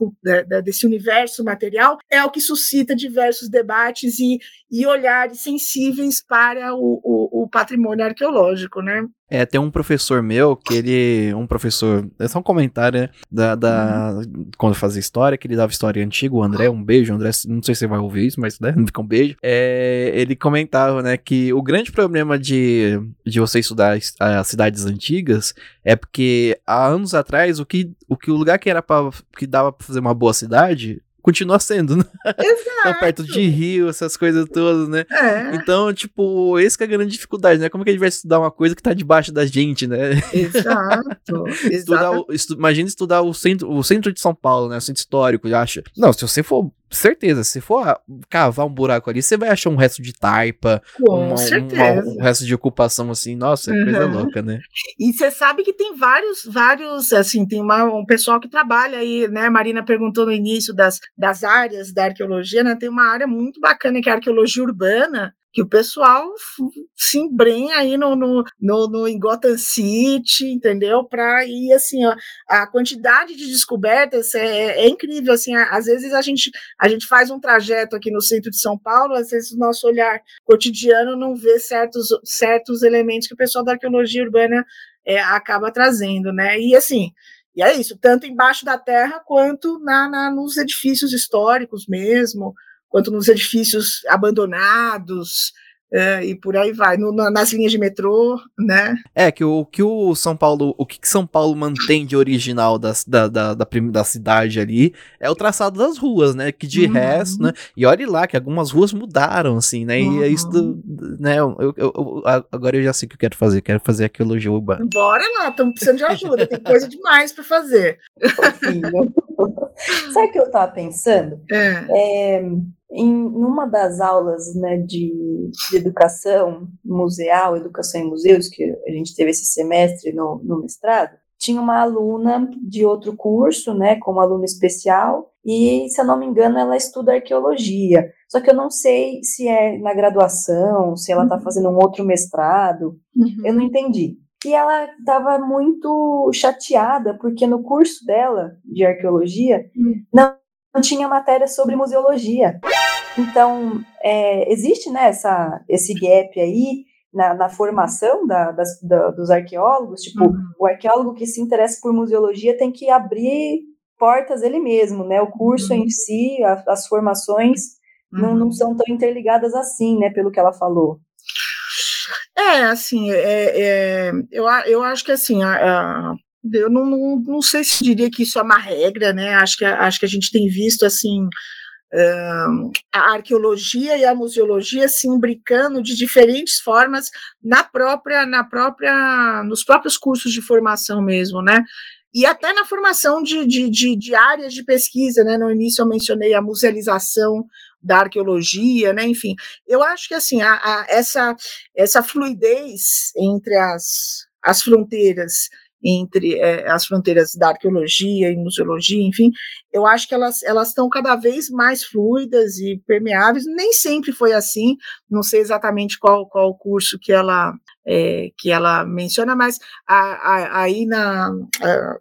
desse universo material é o que suscita diversos debates e, e olhares sensíveis para o, o, o patrimônio arqueológico, né? É, tem um professor meu que ele. Um professor. É só um comentário, né? Da. da uhum. Quando eu fazia história, que ele dava história antiga, o André, um beijo, André. Não sei se você vai ouvir isso, mas né, [LAUGHS] fica um beijo. É, ele comentava, né, que o grande problema de, de você estudar as cidades antigas é porque há anos atrás, o que o, que o lugar que era pra, que dava pra fazer uma boa cidade continua sendo, né? Exato. [LAUGHS] Tão perto de rio, essas coisas todas, né? É. Então, tipo, esse que é a grande dificuldade, né? Como que a gente vai estudar uma coisa que tá debaixo da gente, né? Exato. [LAUGHS] estudar o, estu, imagina estudar o centro, o centro de São Paulo, né? O centro histórico, acha? Não, se você for certeza, se for cavar um buraco ali, você vai achar um resto de taipa, Com uma, certeza. Uma, um resto de ocupação assim, nossa, é coisa uhum. louca, né? E você sabe que tem vários, vários, assim, tem uma, um pessoal que trabalha aí, né? A Marina perguntou no início das, das áreas da arqueologia, né? Tem uma área muito bacana que é a arqueologia urbana, que o pessoal se embrenha aí no, no, no, no em Gotham City, entendeu? Para ir assim, ó, a quantidade de descobertas é, é, incrível. Assim, às vezes a gente, a gente faz um trajeto aqui no centro de São Paulo, às vezes o nosso olhar cotidiano não vê certos, certos elementos que o pessoal da arqueologia urbana é, acaba trazendo, né? E assim. E é isso, tanto embaixo da terra quanto na, na nos edifícios históricos mesmo, quanto nos edifícios abandonados, é, e por aí vai, no, nas linhas de metrô, né? É, que o que o São Paulo, o que, que São Paulo mantém de original das, da, da, da, da, cidade ali é o traçado das ruas, né? Que de uhum. resto, né? E olhe lá que algumas ruas mudaram, assim, né? E é isso, do, né? Eu, eu, eu, agora eu já sei o que eu quero fazer, quero fazer arqueologia urbana. Bora lá, estamos precisando de ajuda, tem coisa demais para fazer. [LAUGHS] Sabe o que eu estava pensando? É. é em numa das aulas né, de, de, educação museal, educação em museus, que a gente teve esse semestre no, no mestrado, tinha uma aluna de outro curso, né, como aluna especial, e, se eu não me engano, ela estuda arqueologia. Só que eu não sei se é na graduação, se ela está uhum. fazendo um outro mestrado, uhum. eu não entendi. E ela estava muito chateada, porque no curso dela de arqueologia, uhum. não não tinha matéria sobre museologia. Então, é, existe né, essa, esse gap aí na, na formação da, das, da, dos arqueólogos. Tipo, uhum. o arqueólogo que se interessa por museologia tem que abrir portas ele mesmo, né? O curso uhum. em si, a, as formações uhum. não, não são tão interligadas assim, né? Pelo que ela falou. É, assim, é, é, eu, eu acho que assim, a, a, eu não, não, não sei se diria que isso é uma regra, né? Acho que, acho que a gente tem visto assim a arqueologia e a museologia se imbricando de diferentes formas na própria, na própria, nos próprios cursos de formação mesmo, né? E até na formação de, de, de, de áreas de pesquisa, né? No início eu mencionei a musealização da arqueologia, né? Enfim, eu acho que assim a, a, essa essa fluidez entre as, as fronteiras entre é, as fronteiras da arqueologia e museologia, enfim, eu acho que elas elas estão cada vez mais fluidas e permeáveis. Nem sempre foi assim. Não sei exatamente qual qual curso que ela é, que ela menciona, mas aí na a,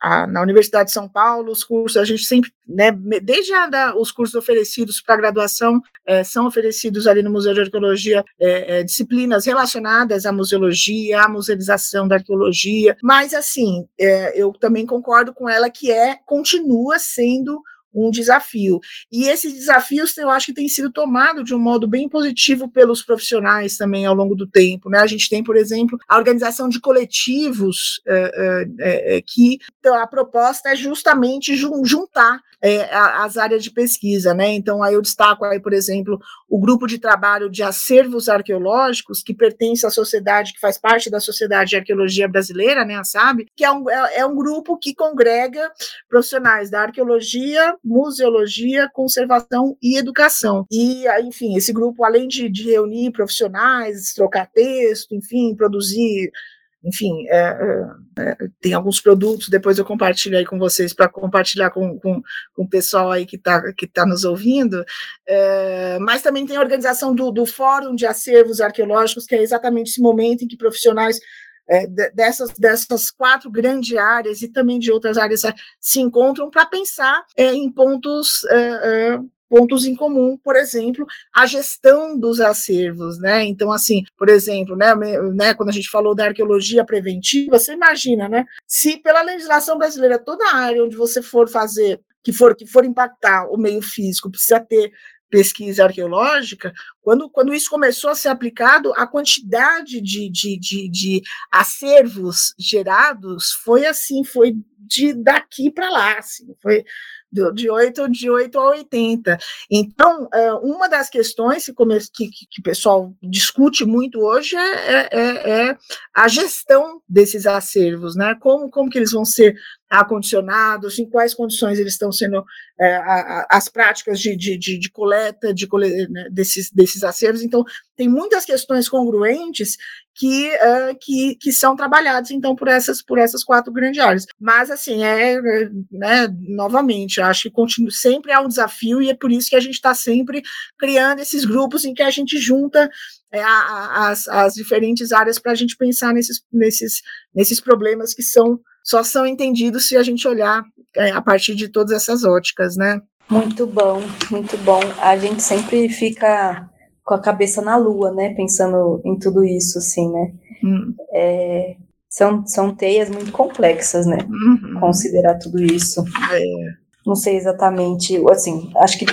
a, na Universidade de São Paulo, os cursos, a gente sempre, né, desde a, da, os cursos oferecidos para graduação, é, são oferecidos ali no Museu de Arqueologia é, é, disciplinas relacionadas à museologia, à museização da arqueologia, mas assim, é, eu também concordo com ela que é, continua sendo um desafio. E esses desafios eu acho que têm sido tomados de um modo bem positivo pelos profissionais também ao longo do tempo. Né? A gente tem, por exemplo, a organização de coletivos é, é, que então, a proposta é justamente juntar é, as áreas de pesquisa, né? Então, aí eu destaco aí, por exemplo, o grupo de trabalho de acervos arqueológicos, que pertence à sociedade, que faz parte da Sociedade de Arqueologia Brasileira, né, a SAB, que é um, é, é um grupo que congrega profissionais da arqueologia, museologia, conservação e educação. E, enfim, esse grupo, além de, de reunir profissionais, trocar texto, enfim, produzir enfim, é, é, é, tem alguns produtos, depois eu compartilho aí com vocês para compartilhar com, com, com, o pessoal aí que está que tá nos ouvindo, é, mas também tem a organização do, do Fórum de Acervos Arqueológicos, que é exatamente esse momento em que profissionais é, dessas, dessas quatro grandes áreas e também de outras áreas se encontram para pensar é, em pontos pontos em comum, por exemplo, a gestão dos acervos, né? Então, assim, por exemplo, né, né, quando a gente falou da arqueologia preventiva, você imagina, né? Se pela legislação brasileira toda área onde você for fazer, que for que for impactar o meio físico, precisa ter pesquisa arqueológica, quando, quando isso começou a ser aplicado, a quantidade de, de, de, de acervos gerados foi assim, foi de daqui para lá, assim, foi de 8, de 8 a 80. Então, é, uma das questões que, que, que o pessoal discute muito hoje é, é, é, é, a gestão desses acervos, né? Como, como que eles vão ser acondicionados, em quais condições eles estão sendo é, a, a, as práticas de, de, de, de coleta de, né, desses, desses acervos. Então, tem muitas questões congruentes que, uh, que, que são trabalhadas, então, por essas, por essas quatro grandes áreas. Mas, assim, é, né, novamente, acho que continua, sempre é um desafio e é por isso que a gente está sempre criando esses grupos em que a gente junta é, as, as diferentes áreas para a gente pensar nesses, nesses, nesses problemas que são só são entendidos se a gente olhar é, a partir de todas essas óticas, né? Muito bom, muito bom. A gente sempre fica com a cabeça na lua, né? Pensando em tudo isso, assim, né? Hum. É, são, são teias muito complexas, né? Uhum. Considerar tudo isso. É. Não sei exatamente, assim, acho que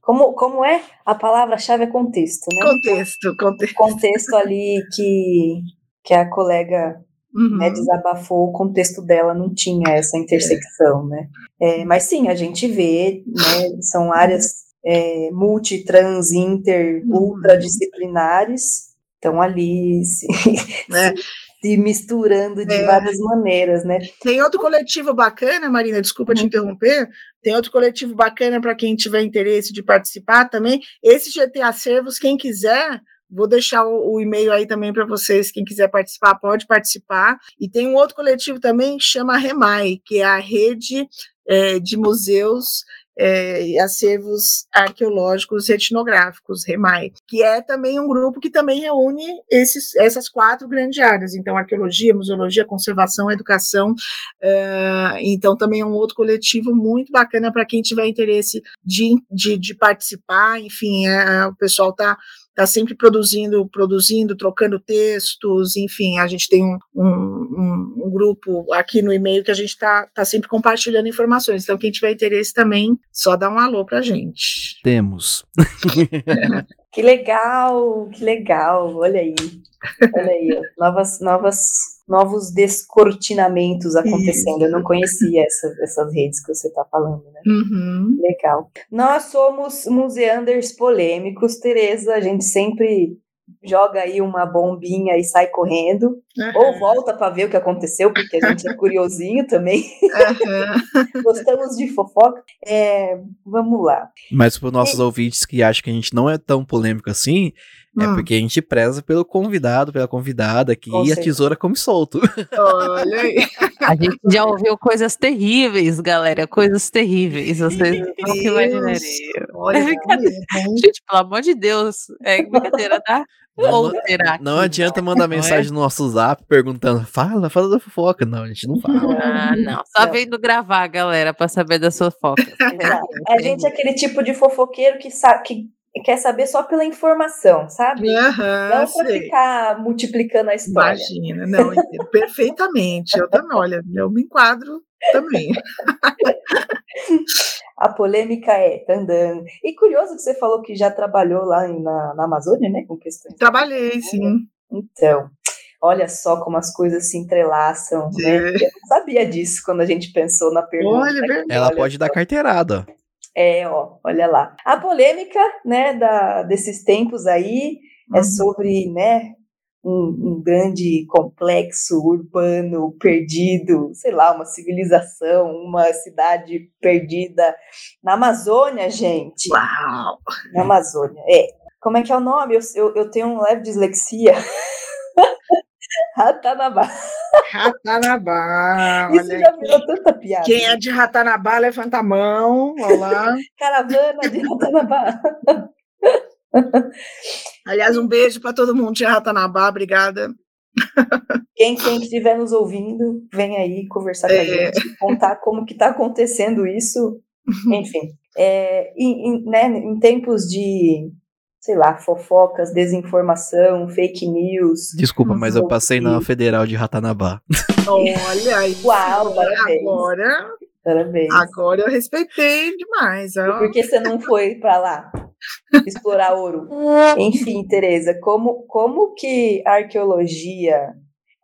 como, como é a palavra-chave é contexto, né? Contexto, contexto. Contexto ali que, que a colega uhum. né, desabafou, o contexto dela não tinha essa intersecção, né? É, mas sim, a gente vê, né, são áreas é, multi, trans, inter, uhum. ultradisciplinares, estão ali se, [LAUGHS] é. se, misturando de é. várias maneiras, né? Tem outro coletivo bacana, Marina, desculpa uhum. te interromper, tem outro coletivo bacana para quem tiver interesse de participar também, esse GT Acervos, quem quiser Vou deixar o, o e-mail aí também para vocês, quem quiser participar, pode participar. E tem um outro coletivo também que chama REMAI, que é a rede é, de museus é, e acervos arqueológicos e etnográficos, REMAI, que é também um grupo que também reúne esses, essas quatro grandes áreas, então arqueologia, museologia, conservação, educação, uh, então também é um outro coletivo muito bacana para quem tiver interesse de, de, de participar, enfim, é, o pessoal está está sempre produzindo, produzindo, trocando textos, enfim, a gente tem um, um, um grupo aqui no e-mail que a gente está tá sempre compartilhando informações. Então, quem tiver interesse também, só dá um alô para a gente. Temos. [LAUGHS] que legal, que legal, olha aí. Olha aí, novas, novas novos descortinamentos acontecendo. Isso. Eu não conhecia essa, essas redes que você está falando, né? Uhum. Legal. Nós somos museanders polêmicos, Tereza. A gente sempre joga aí uma bombinha e sai correndo, uhum. ou volta para ver o que aconteceu, porque a gente é curiosinho também. Uhum. [LAUGHS] Gostamos de fofoca. É, vamos lá. Mas para os nossos e... ouvintes que acham que a gente não é tão polêmico assim, É Hum. porque a gente preza pelo convidado, pela convidada aqui, Com e a tesoura come solto. Olha aí. A gente já ouviu coisas terríveis, galera. Coisas terríveis. Vocês nunca imaginariam. Olha, É não brincadeira. Gente, pelo amor de Deus. É brincadeira, tá? [LAUGHS] Não, Ou será? Não adianta mandar não é? mensagem no nosso zap perguntando, fala, fala da fofoca. Não, a gente não fala. Ah, não. Só vendo gravar, galera, pra saber das fofocas. A gente é aquele tipo de fofoqueiro que, sabe, que quer saber só pela informação, sabe? Aham, Não sei. ficar multiplicando a história. Imagina, não, perfeitamente. Eu também, olha, eu me enquadro também. [LAUGHS] A polêmica é tandan. E curioso que você falou que já trabalhou lá em- na, na Amazônia, né? Com questões. Trabalhei, sim. Então, olha só como as coisas se entrelaçam, né? É. Eu não sabia disso quando a gente pensou na pergunta. Olha, verdade. Ela Olha pode dar só. carteirada. É, ó, olha lá. A polêmica, né, da, desses tempos aí é Uhum. sobre, né, um, um grande complexo urbano perdido, sei lá, uma civilização, uma cidade perdida na Amazônia, gente. Uau! Na Amazônia, é. Como é que é o nome? Eu, eu, eu tenho um leve dislexia. [LAUGHS] Ratanabá. Ratanabá, Isso olha já aqui. virou tanta piada. Quem é de Ratanabá, levanta a mão. Olha lá. Caravana de Ratanabá. [LAUGHS] Aliás, um beijo para todo mundo de Ratanabá, obrigada. Quem, quem estiver nos ouvindo, vem aí conversar com a É. gente, contar como que está acontecendo isso. [LAUGHS] Enfim, é, em, em- né, em tempos de, sei lá, fofocas, desinformação, fake news. Desculpa, mas eu passei na. Federal de Ratanabá. Olha aí. Uau, parabéns. Agora, Parabéns. agora eu respeitei demais. ó. Por que você não foi para lá explorar ouro? [LAUGHS] Enfim, Tereza, como, como que a arqueologia.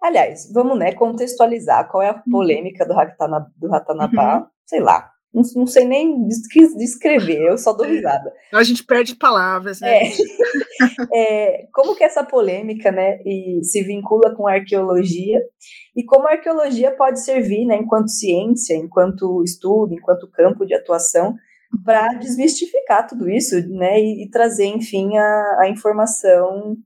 Aliás, vamos né, contextualizar qual é a polêmica do, Ratana, do Ratanabá. Sei lá, não, não sei nem des- descrever, eu só dou risada. A gente perde palavras, né? É. [LAUGHS] É, como que essa polêmica né, e se vincula com a arqueologia e como a arqueologia pode servir né, enquanto ciência, enquanto estudo, enquanto campo de atuação para desmistificar tudo isso né, e, e trazer, enfim, a, a informação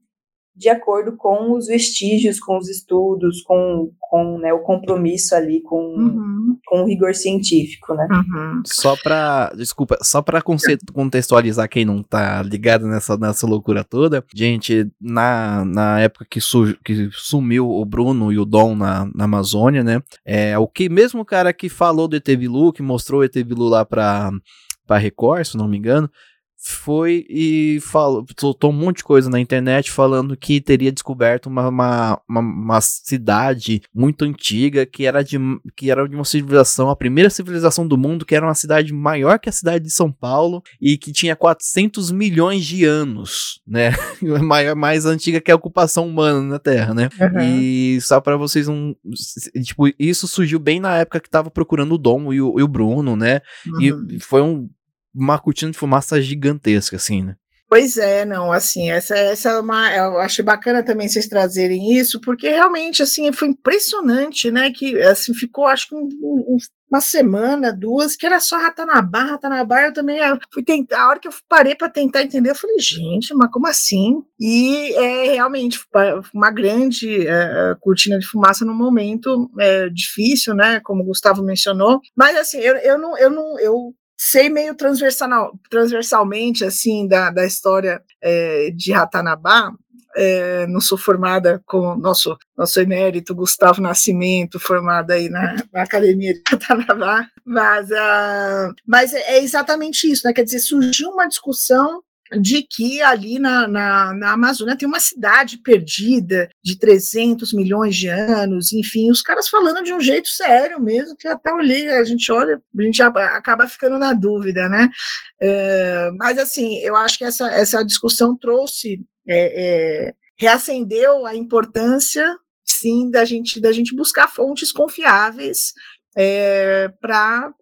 de acordo com os vestígios, com os estudos, com, com né, o compromisso ali com, Uhum, com o rigor científico, né? uhum. Só pra. Desculpa, só conce- contextualizar quem não tá ligado nessa, nessa loucura toda. Gente, na, na época que, su- que sumiu o Bruno e o Dom na, na Amazônia, né? É, o que mesmo o cara que falou do ET Bilu, que mostrou o ET Bilu lá pra, pra Record, se não me engano. Foi e falou, soltou um monte de coisa na internet falando que teria descoberto uma, uma, uma, uma cidade muito antiga que era, de, que era de uma civilização, a primeira civilização do mundo, que era uma cidade maior que a cidade de São Paulo e que tinha 400 milhões de anos, né? [LAUGHS] Maior, mais antiga que a ocupação humana na Terra, né? Uhum. E só pra vocês não. Tipo, isso surgiu bem na época que tava procurando o Dom e o, e o Bruno, né? Uhum. E foi um, uma cortina de fumaça gigantesca, assim, né? Pois é, não, assim, essa, essa é uma, eu achei bacana também vocês trazerem isso, porque realmente, assim, foi impressionante, né, que, assim, ficou, acho que um- um- uma semana, duas, que era só Ratanabá, Ratanabá, eu também ah, fui tentar, a hora que eu parei para tentar entender, eu falei, gente, mas como assim? E é realmente uma grande eh, cortina de fumaça num momento eh, difícil, né, como o Gustavo mencionou, mas, assim, eu, eu não, eu não, eu sei meio transversal, transversalmente assim da, da história eh, de Ratanabá. eh, não sou formada com nosso, nosso emérito Gustavo Nascimento, formada aí na, na Academia de Ratanabá, mas, ah, mas é é exatamente isso, né? Quer dizer, surgiu uma discussão de que ali na, na, na Amazônia tem uma cidade perdida de 300 milhões de anos, enfim, os caras falando de um jeito sério mesmo, que até olhei, a gente olha, a gente acaba ficando na dúvida, né? É, mas assim, eu acho que essa, essa discussão trouxe, é, é, reacendeu a importância, sim, da gente, da gente buscar fontes confiáveis é, para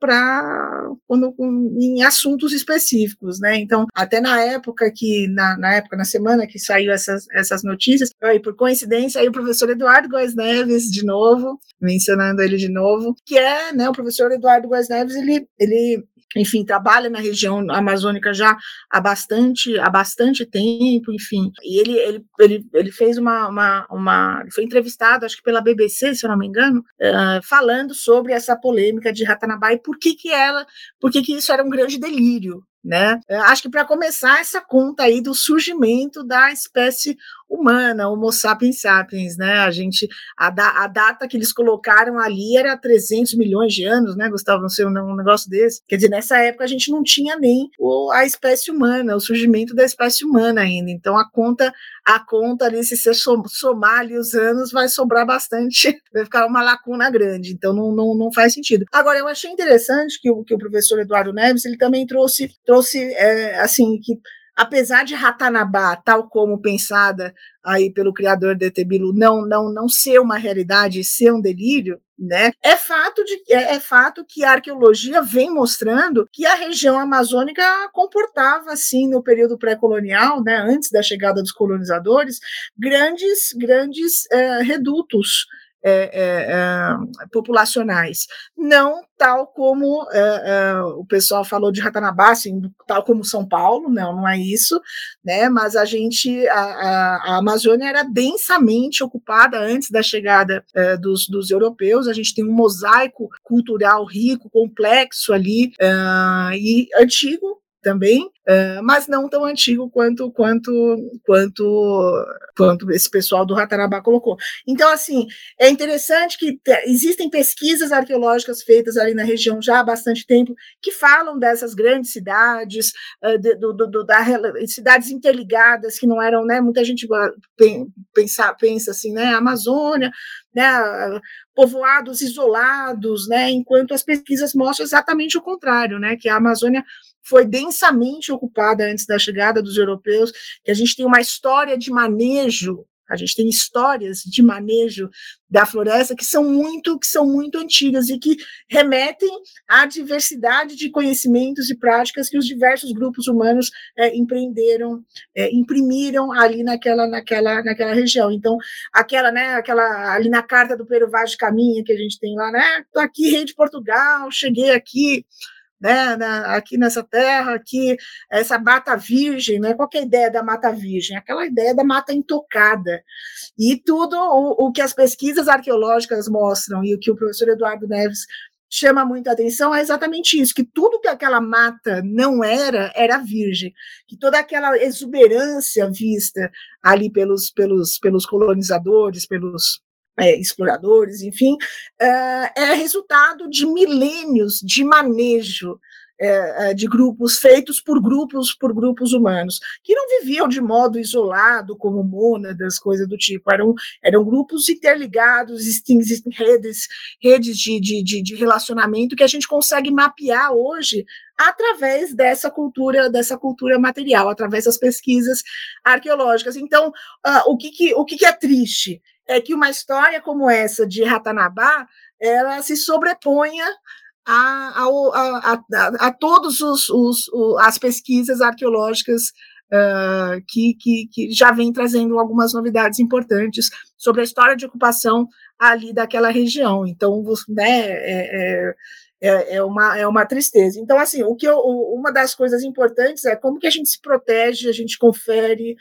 em assuntos específicos, né? Então, até na época que, na, na época, na semana que saiu essas, essas notícias, aí, por coincidência, aí o professor Eduardo Góes Neves, de novo, mencionando ele de novo, que é, né, o professor Eduardo Góes Neves, ele, ele enfim, trabalha na região amazônica já há bastante, há bastante tempo, enfim. E ele, ele, ele, ele fez uma, uma, uma foi entrevistado, acho que pela BBC, se eu não me engano, uh, falando sobre essa polêmica de Ratanabá e por que que ela, por que que isso era um grande delírio, né? Acho que para começar essa conta aí do surgimento da espécie humana, Homo sapiens sapiens, né? A gente a, da, a data que eles colocaram ali era 300 milhões de anos, né, Gustavo, não sei um negócio desse. Quer dizer, nessa época a gente não tinha nem o, a espécie humana, o surgimento da espécie humana ainda. Então a conta a conta ali, se você somar ali os anos, vai sobrar bastante, [LAUGHS] vai ficar uma lacuna grande, então não, não, não faz sentido. Agora, eu achei interessante que o, que o professor Eduardo Neves, ele também trouxe, trouxe é, assim, que apesar de Ratanabá, tal como pensada aí pelo criador de Etebilu, não, não, não ser uma realidade, ser um delírio, né? É fato, de, é, é, fato que a arqueologia vem mostrando que a região amazônica comportava, assim, no período pré-colonial, né, antes da chegada dos colonizadores, grandes, grandes é, redutos é, é, é, populacionais. Não tal como é, é, o pessoal falou de Ratanabá, assim, tal como São Paulo, não, não é isso, né? Mas a gente, a, a, a Amazônia era densamente ocupada antes da chegada dos, dos, europeus. A gente tem um mosaico cultural rico, complexo ali e antigo, também, uh, mas não tão antigo quanto quanto quanto quanto esse pessoal do Ratanabá colocou. Então, assim, é interessante que existem pesquisas arqueológicas feitas ali na região já há bastante tempo que falam dessas grandes cidades, uh, de, do, do, da, cidades interligadas que não eram, né? Muita gente pensa, pensa assim, né? Amazônia, né, povoados isolados, né, enquanto as pesquisas mostram exatamente o contrário, né, que a Amazônia foi densamente ocupada antes da chegada dos europeus, que a gente tem uma história de manejo, a gente tem histórias de manejo da floresta que são muito que são muito antigas e que remetem à diversidade de conhecimentos e práticas que os diversos grupos humanos é, empreenderam, é, imprimiram ali naquela naquela naquela região. Então, aquela né, aquela ali na carta do Pero Vaz de Caminha que a gente tem lá, né? Tô aqui rei de Portugal, cheguei aqui né, na, aqui nessa terra, aqui, essa mata virgem, né, qual é a ideia da mata virgem? Aquela ideia da mata intocada. E tudo o, o que as pesquisas arqueológicas mostram e o que o professor Eduardo Neves chama muita atenção é exatamente isso, que tudo que aquela mata não era, era virgem, que toda aquela exuberância vista ali pelos, pelos, pelos colonizadores, pelos é, exploradores, enfim, é, é, resultado de milênios de manejo é, é, de grupos feitos por grupos por grupos humanos que não viviam de modo isolado como mônadas, coisa do tipo, eram, eram grupos interligados, existem redes redes de, de, de, de relacionamento que a gente consegue mapear hoje através dessa cultura dessa cultura material, através das pesquisas arqueológicas. Então, uh, o que, que o que, que é triste é que uma história como essa de Ratanabá ela se sobreponha a, a, a, a todos os, os, as pesquisas arqueológicas uh, que, que, que, já vem trazendo algumas novidades importantes sobre a história de ocupação ali daquela região. Então, né, é, é, é, uma, é uma tristeza. Então, assim, o que eu, uma das coisas importantes é como que a gente se protege, a gente confere,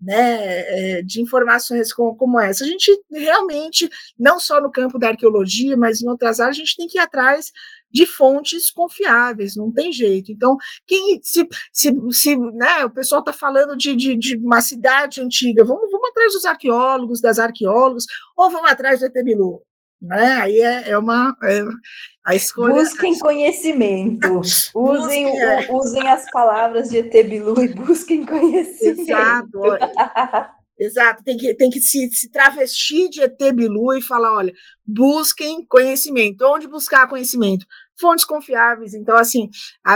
né, é, de informações como, essa. A gente realmente, não só no campo da arqueologia, mas em outras áreas, a gente tem que ir atrás de fontes confiáveis, não tem jeito. Então, quem se, se, se né, o pessoal está falando de, de, de, uma cidade antiga, vamos, vamos atrás dos arqueólogos, das arqueólogas, ou vamos atrás do Etebilu. Né? Aí é, é uma. É, a escolha. Busquem conhecimento. [LAUGHS] Usem, Busquem, é. usem as palavras de Etebilu e busquem conhecimento. Exato. [LAUGHS] Exato, tem que, tem que se, se travestir de Etebilu e falar: olha, busquem conhecimento. Onde buscar conhecimento? Fontes confiáveis. Então, assim,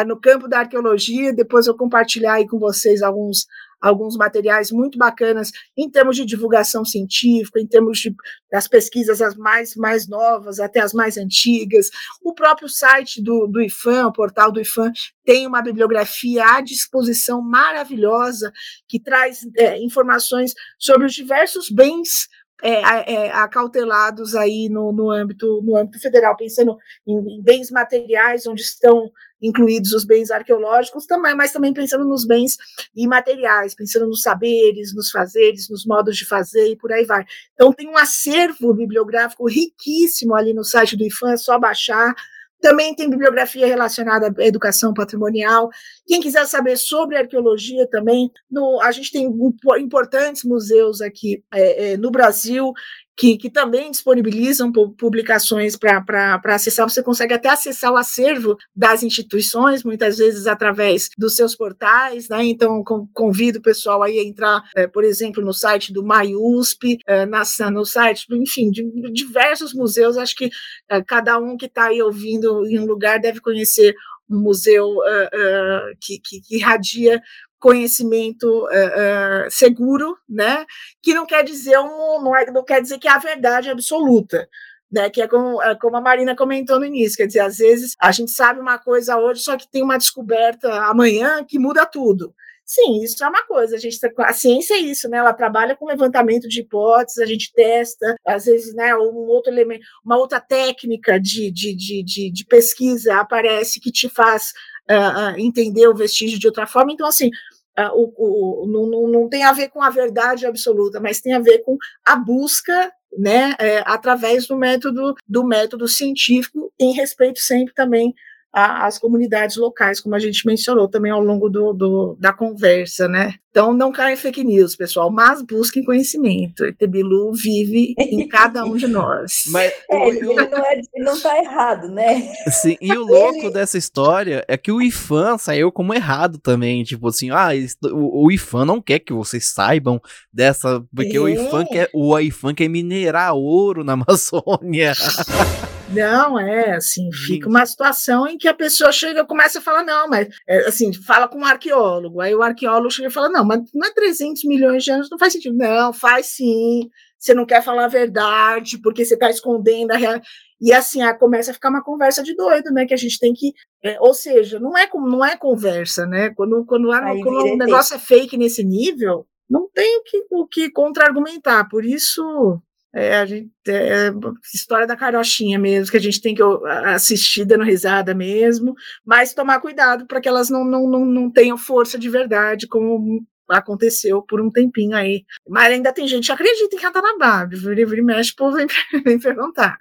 no campo da arqueologia, depois eu compartilhar aí com vocês alguns, alguns materiais muito bacanas em termos de divulgação científica, em termos de, das pesquisas as mais, mais novas até as mais antigas. O próprio site do, do IFAM, o portal do IFAM, tem uma bibliografia à disposição maravilhosa que traz é, informações sobre os diversos bens é, é, acautelados aí no, no, âmbito, no âmbito federal, pensando em, em bens materiais, onde estão incluídos os bens arqueológicos também, mas também pensando nos bens imateriais, pensando nos saberes, nos fazeres, nos modos de fazer e por aí vai. Então tem um acervo bibliográfico riquíssimo ali no site do IFAM, é só baixar. Também tem bibliografia relacionada à educação patrimonial. Quem quiser saber sobre arqueologia também, no, a gente tem importantes museus aqui é, é, no Brasil que, que também disponibilizam publicações para acessar. Você consegue até acessar o acervo das instituições, muitas vezes através dos seus portais, né? Então, convido o pessoal aí a entrar, é, por exemplo, no site do MaiUSP, é, na, no site, enfim, de diversos museus. Acho que é, cada um que está aí ouvindo em um lugar deve conhecer um museu uh, uh, que, que irradia conhecimento uh, uh, seguro, né? Que não quer dizer um, não, é, não quer dizer que é a verdade absoluta. Né, que é como, é como a Marina comentou no início, quer dizer, às vezes a gente sabe uma coisa hoje, só que tem uma descoberta amanhã que muda tudo. Sim, isso é uma coisa. A, gente, tá a ciência é isso, né? Ela trabalha com levantamento de hipóteses, a gente testa, às vezes, né, um outro elemento, uma outra técnica de, de, de, de, de pesquisa aparece que te faz uh, entender o vestígio de outra forma. Então, assim, uh, o, o, não, não tem a ver com a verdade absoluta, mas tem a ver com a busca né, é, através do método do método científico, em respeito sempre também às comunidades locais, como a gente mencionou também ao longo do, do, da conversa, né? Então não caem fake news, pessoal, mas busquem conhecimento. E Tebilu vive em cada um de nós. [LAUGHS] Mas é, ele, ele, não é, ele não tá errado, né? Sim, e o louco ele... dessa história é que o IFAM saiu como errado também. Tipo assim, ah, o, o IFAM não quer que vocês saibam dessa. Porque é. o IFAM quer, o IFAM quer minerar ouro na [LAUGHS] Amazônia. Não, é assim, fica uma situação em que a pessoa chega e começa a falar, não, mas é, assim, fala com um arqueólogo, aí o arqueólogo chega e fala, não, mas não é 300 milhões de anos, não faz sentido. Não, faz sim, você não quer falar a verdade, porque você está escondendo a realidade. E assim, a, começa a ficar uma conversa de doido, né? Que a gente tem que. É, ou seja, não é, não é conversa, né? Quando, quando, a, quando o negócio é fake nesse nível, não tem o que, o que contra-argumentar. Por isso, é, a gente, é, é, história da carochinha mesmo, que a gente tem que assistir dando risada mesmo, mas tomar cuidado para que elas não, não, não, não tenham força de verdade, como aconteceu por um tempinho aí. Mas ainda tem gente que acredita em Ratanabá, vira e mexe, o povo vem, [LAUGHS] vem perguntar.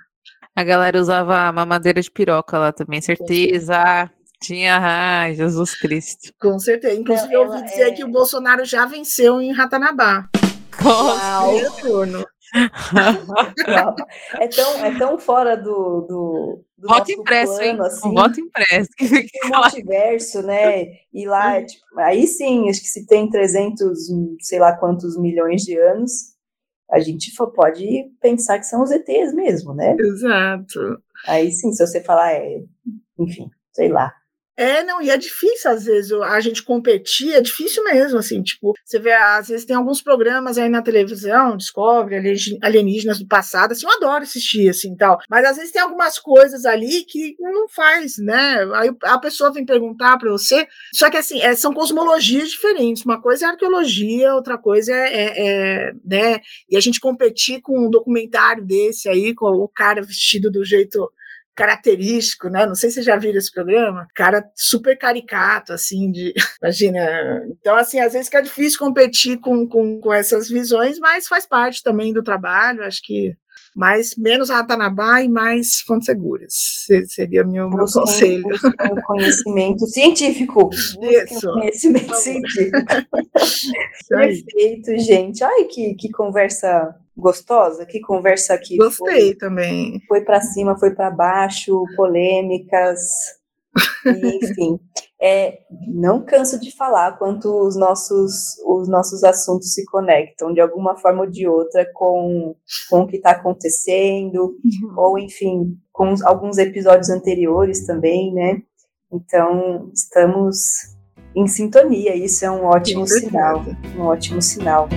A galera usava mamadeira de piroca lá também, certeza. Tinha, ai, Jesus Cristo. Com certeza. Inclusive, eu ouvi dizer é... que o Bolsonaro já venceu em Ratanabá. Com turno [LAUGHS] é, tão, é tão fora do, do, do voto impresso, plano, hein? assim. Voto impresso. Multiverso, né? E lá, é, tipo, aí sim, acho que se tem 300, sei lá quantos milhões de anos, a gente pode pensar que são os ETs mesmo, né? Exato. Aí sim, se você falar, é, enfim, sei lá. É, não, e é difícil às vezes a gente competir, é difícil mesmo, assim, tipo, você vê, às vezes tem alguns programas aí na televisão, descobre alienígenas do passado, assim, eu adoro assistir, assim, tal, mas às vezes tem algumas coisas ali que não faz, né, aí a pessoa vem perguntar para você, só que assim, é, são cosmologias diferentes, uma coisa é arqueologia, outra coisa é, é, é, né, e a gente competir com um documentário desse aí, com o cara vestido do jeito característico, né? Não sei se vocês já viram esse programa. Cara super caricato, assim, de. [LAUGHS] Imagina. Então, assim, às vezes fica difícil competir com, com, com essas visões, mas faz parte também do trabalho. Acho que mais menos Ratanabá e mais fontes seguras. Seria meu, meu conselho. Conhecimento [LAUGHS] científico. Isso. Conhecimento científico. [LAUGHS] Perfeito, gente. Ai, que, que conversa gostosa, que conversa aqui. Gostei foi, também. Foi para cima, foi para baixo, polêmicas, [LAUGHS] enfim. É, não canso de falar quanto os nossos, os nossos assuntos se conectam de alguma forma ou de outra com, com o que está acontecendo, uhum. ou enfim, com os, alguns episódios anteriores também, né? Então, estamos em sintonia, isso é um ótimo sinal, um ótimo sinal.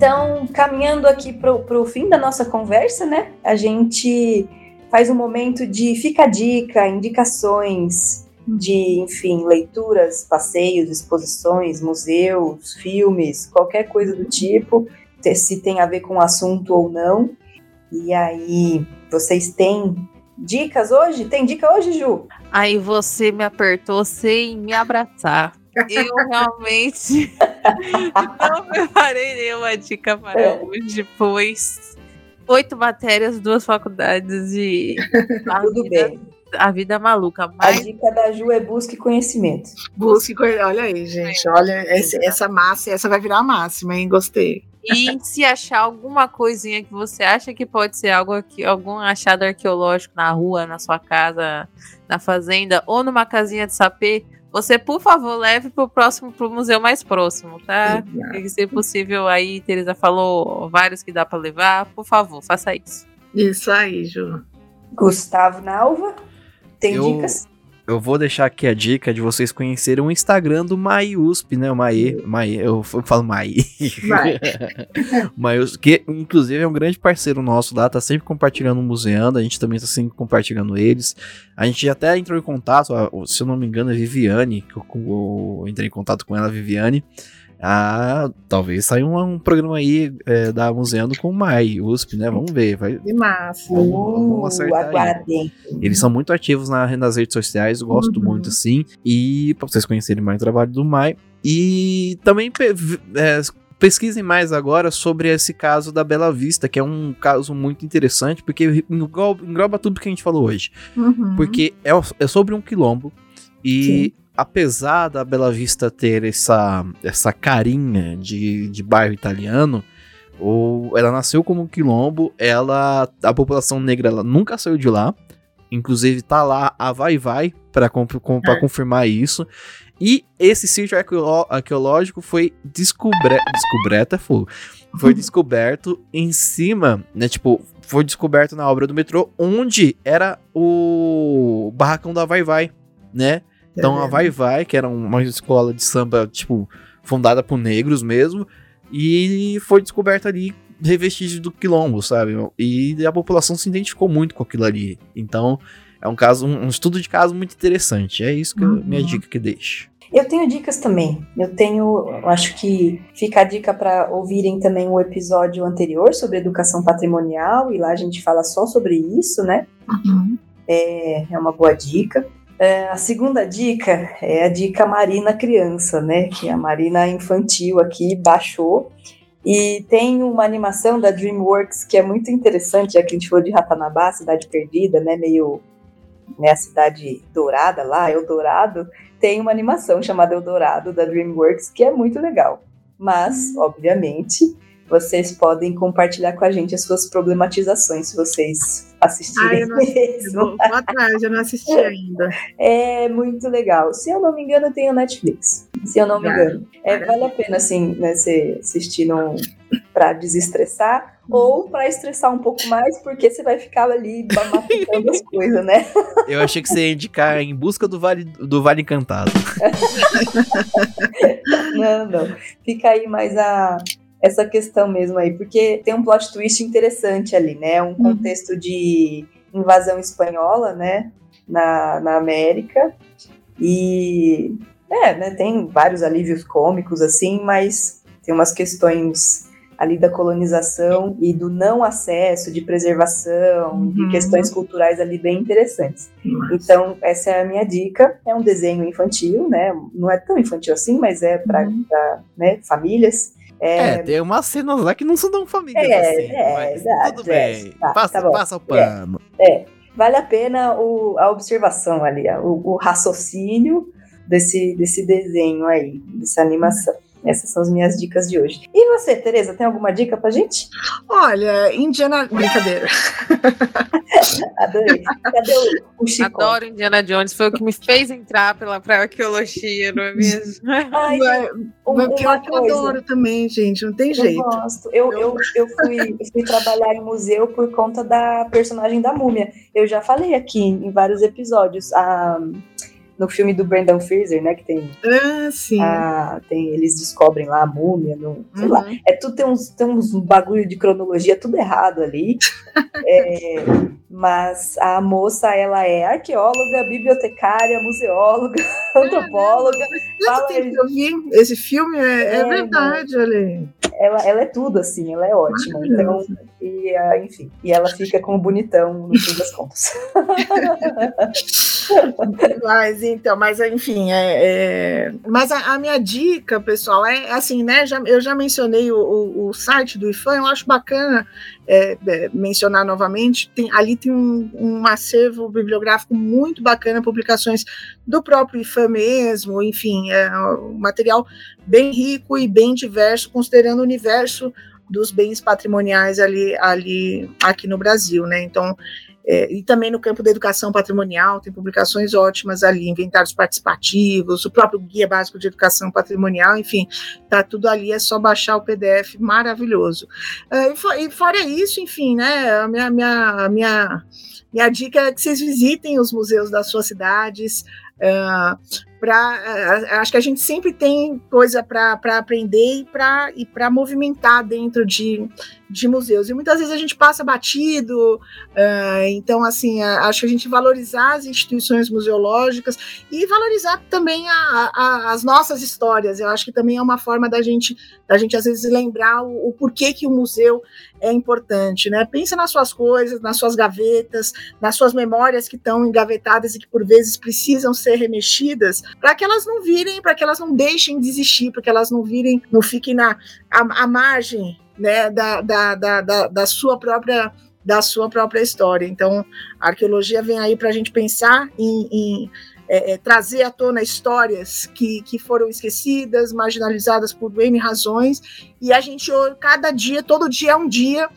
Então, caminhando aqui para o fim da nossa conversa, né? A gente faz um momento de fica dica, indicações. de, enfim, leituras, passeios, exposições, museus, filmes, qualquer coisa do tipo, se tem a ver com o assunto ou não. E aí, vocês têm dicas hoje? Tem dica hoje, Ju? Aí você me apertou sem me abraçar. Eu realmente [LAUGHS] não preparei nenhuma dica para é. hoje, pois oito matérias, duas faculdades e. [LAUGHS] Tudo vida, bem. A vida é maluca. Mas... A dica da Ju é busque conhecimento. Busque conhecimento. Olha aí, gente. Olha, essa, essa massa, essa vai virar máxima, hein? Gostei. E se achar alguma coisinha que você acha que pode ser algo aqui, algum achado arqueológico na rua, na sua casa, na fazenda ou numa casinha de sapê, você, por favor, leve para o próximo, para o museu mais próximo, tá? E, se possível, aí, Teresa falou vários que dá para levar, por favor, faça isso. Isso aí, Ju. Gustavo Nalva, tem eu, dicas? Eu vou deixar aqui a dica de vocês conhecerem o Instagram do MaiUSP, né? O Mai, Mai eu falo Mai. [LAUGHS] Mai. que inclusive é um grande parceiro nosso lá, tá sempre compartilhando o museando, a gente também tá sempre compartilhando eles. A gente até entrou em contato, se eu não me engano, é Viviane, que eu, eu entrei em contato com ela, Viviane. Ah, talvez saia um, um programa aí é, da Museando com o Mai, USP, né? Vamos ver. Vai, que massa. Vamos, vamos aguardem. Eles são muito ativos na, nas redes sociais, gosto uhum. muito, assim. E para vocês conhecerem mais o trabalho do Mai. E também é, pesquisem mais agora sobre esse caso da Bela Vista, que é um caso muito interessante, porque engloba, engloba tudo que a gente falou hoje. Uhum. Porque é, é sobre um quilombo. E Sim apesar da Bela Vista ter essa, essa carinha de, de bairro italiano, ou ela nasceu como um quilombo, ela a população negra ela nunca saiu de lá. Inclusive tá lá a vai vai para é. confirmar isso. E esse sítio arqueológico foi descoberto, descoberto é fogo. Foi [LAUGHS] descoberto em cima, né, tipo, foi descoberto na obra do metrô onde era o barracão da Vai Vai, né? Então a Vai Vai, que era uma escola de samba, tipo, fundada por negros mesmo, e foi descoberta ali revestígio do quilombo, sabe? E a população se identificou muito com aquilo ali. Então, é um caso, um, estudo de caso muito interessante. É isso que uhum. eu, minha dica que deixo. Eu tenho dicas também. Eu tenho, acho que fica a dica para ouvirem também o episódio anterior sobre educação patrimonial, e lá a gente fala só sobre isso, né? Uhum. É, é uma boa dica. É, a segunda dica é a dica Marina Criança, né? Que a Marina Infantil aqui baixou. E tem uma animação da DreamWorks que é muito interessante, já que a gente falou de Ratanabá, cidade perdida, né? Meio né, a cidade dourada lá, Eldorado. Tem uma animação chamada Eldorado da DreamWorks que é muito legal. Mas, obviamente, vocês podem compartilhar com a gente as suas problematizações se vocês assistirem ah, eu não assisti, vou, vou atrás, eu não assisti [LAUGHS] ainda. É muito legal. Se eu não me engano, tem o Netflix. Se eu não me engano. É, vale a pena, assim, né, você assistir para desestressar ou para estressar um pouco mais, porque você vai ficar ali matando as [LAUGHS] coisas, né? Eu achei que você ia indicar em busca do Vale, do vale Encantado. [LAUGHS] não, não. Fica aí mais a, essa questão mesmo aí, porque tem um plot twist interessante ali, né? Um uhum. contexto de invasão espanhola, né? Na, na América. E é, né, tem vários alívios cômicos, assim, mas tem umas questões ali da colonização e do não acesso, de preservação, uhum. de questões culturais ali bem interessantes. Nossa. Então, essa é a minha dica. É um desenho infantil, né? Não é tão infantil assim, mas é para uhum. né, famílias. É, é, tem umas cenas lá que não são tão famílias é, assim. É, exato, tudo é, bem. Tá, passa, tá passa o pano. É, é, vale a pena o, a observação ali, o, o, raciocínio desse, desse desenho aí, dessa animação. Essas são as minhas dicas de hoje. E você, Tereza, tem alguma dica pra gente? Olha, Indiana. Brincadeira. [LAUGHS] Adorei. Cadê o, o Chico? Adoro Indiana Jones, foi o que me fez entrar pela pra arqueologia, não é mesmo? [LAUGHS] Ai, um, uma eu adoro também, gente, não tem eu jeito. Gosto. Eu, eu, eu, fui, eu fui trabalhar em museu por conta da personagem da múmia. Eu já falei aqui em vários episódios. A no filme do Brandon Fraser, né? Que tem, Ah, sim. a, tem eles descobrem lá a múmia, no, sei Uhum. lá. É tudo tem uns, tem uns bagulho de cronologia tudo errado ali. [LAUGHS] É, mas a moça, ela é arqueóloga, bibliotecária, museóloga, [LAUGHS] antropóloga. Tanto fala- eu vi esse filme, é, é É, verdade, olha aí. Ela, ela é tudo, assim, ela é ótima. Então, e, ah, enfim, e ela fica com o bonitão no fim das contas. [LAUGHS] [LAUGHS] Mas então, mas enfim, é, é- mas a, a minha dica, pessoal, é assim, né? Já, eu já mencionei o, o- o site do IFAM, eu acho bacana é, é, mencionar novamente. Tem, ali tem um, um acervo bibliográfico muito bacana, publicações do próprio IFAM mesmo, enfim, é um material bem rico e bem diverso, considerando o universo dos bens patrimoniais ali, ali aqui no Brasil, né? Então, é, e também no campo da educação patrimonial, tem publicações ótimas ali, inventários participativos, o próprio Guia Básico de Educação Patrimonial, enfim, tá tudo ali, é só baixar o PDF, maravilhoso. É, e, fo- e fora isso, enfim, né, a minha, minha, minha, minha dica é que vocês visitem os museus das suas cidades, ah, pra, acho que a gente sempre tem coisa para aprender e para e para movimentar dentro de, de museus. E muitas vezes a gente passa batido, ah, então, assim, a- acho que a gente valorizar as instituições museológicas e valorizar também a- a- as nossas histórias. Eu acho que também é uma forma da gente, da gente às vezes lembrar o, o porquê que o museu é importante, né? Pensa nas suas coisas, nas suas gavetas, nas suas memórias que estão engavetadas e que por vezes precisam ser remexidas, para que elas não virem, para que elas não deixem de existir, para que elas não virem, não fiquem na à, margem, né, da, da, da, da, sua própria da sua própria história. Então, a arqueologia vem aí para a gente pensar em, em, é, é, trazer à tona histórias que, que foram esquecidas, marginalizadas por N razões, e a gente, cada dia, todo dia é um dia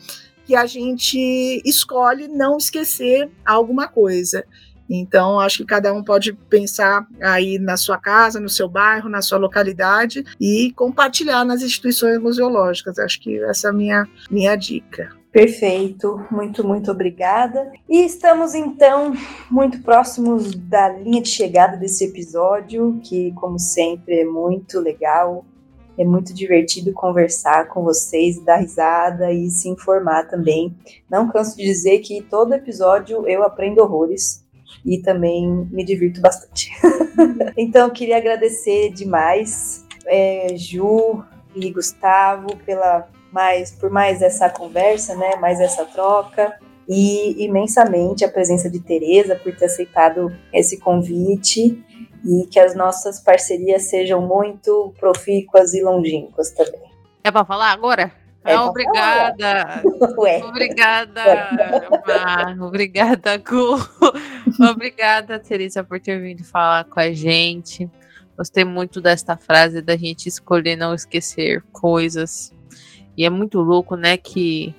que a gente escolhe não esquecer alguma coisa. Então, acho que cada um pode pensar aí na sua casa, no seu bairro, na sua localidade e compartilhar nas instituições museológicas. Acho que essa é a minha, minha dica. Perfeito, muito, muito obrigada. E estamos então muito próximos da linha de chegada desse episódio, que, como sempre, é muito legal. É muito divertido conversar com vocês, dar risada e se informar também. Não canso de dizer que todo episódio eu aprendo horrores e também me divirto bastante. [LAUGHS] então, queria agradecer demais, é, Ju e Gustavo, pela mais, por mais essa conversa, né, mais essa troca e imensamente a presença de Tereza por ter aceitado esse convite e que as nossas parcerias sejam muito profícuas e longínquas também. É pra falar agora? É Ah, [LAUGHS] obrigada. Ué, Obrigada, Mar. Obrigada, Gu. [LAUGHS] Obrigada, Teresa, por ter vindo falar com a gente. Gostei muito desta frase da gente escolher não esquecer coisas. E é muito louco, né, que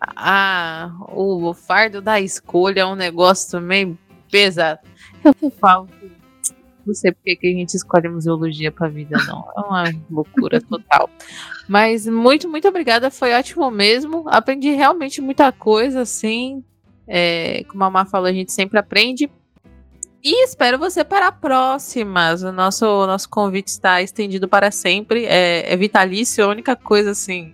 ah, o fardo da escolha é um negócio também pesado. Eu falo não sei porque que a gente escolhe museologia pra vida, não. É uma loucura total. Mas muito, muito obrigada. Foi ótimo mesmo. Aprendi realmente muita coisa, assim. É, como a Má falou, a gente sempre aprende. E espero você para próximas. O nosso, o nosso convite está estendido para sempre. É, é vitalício, a única coisa assim.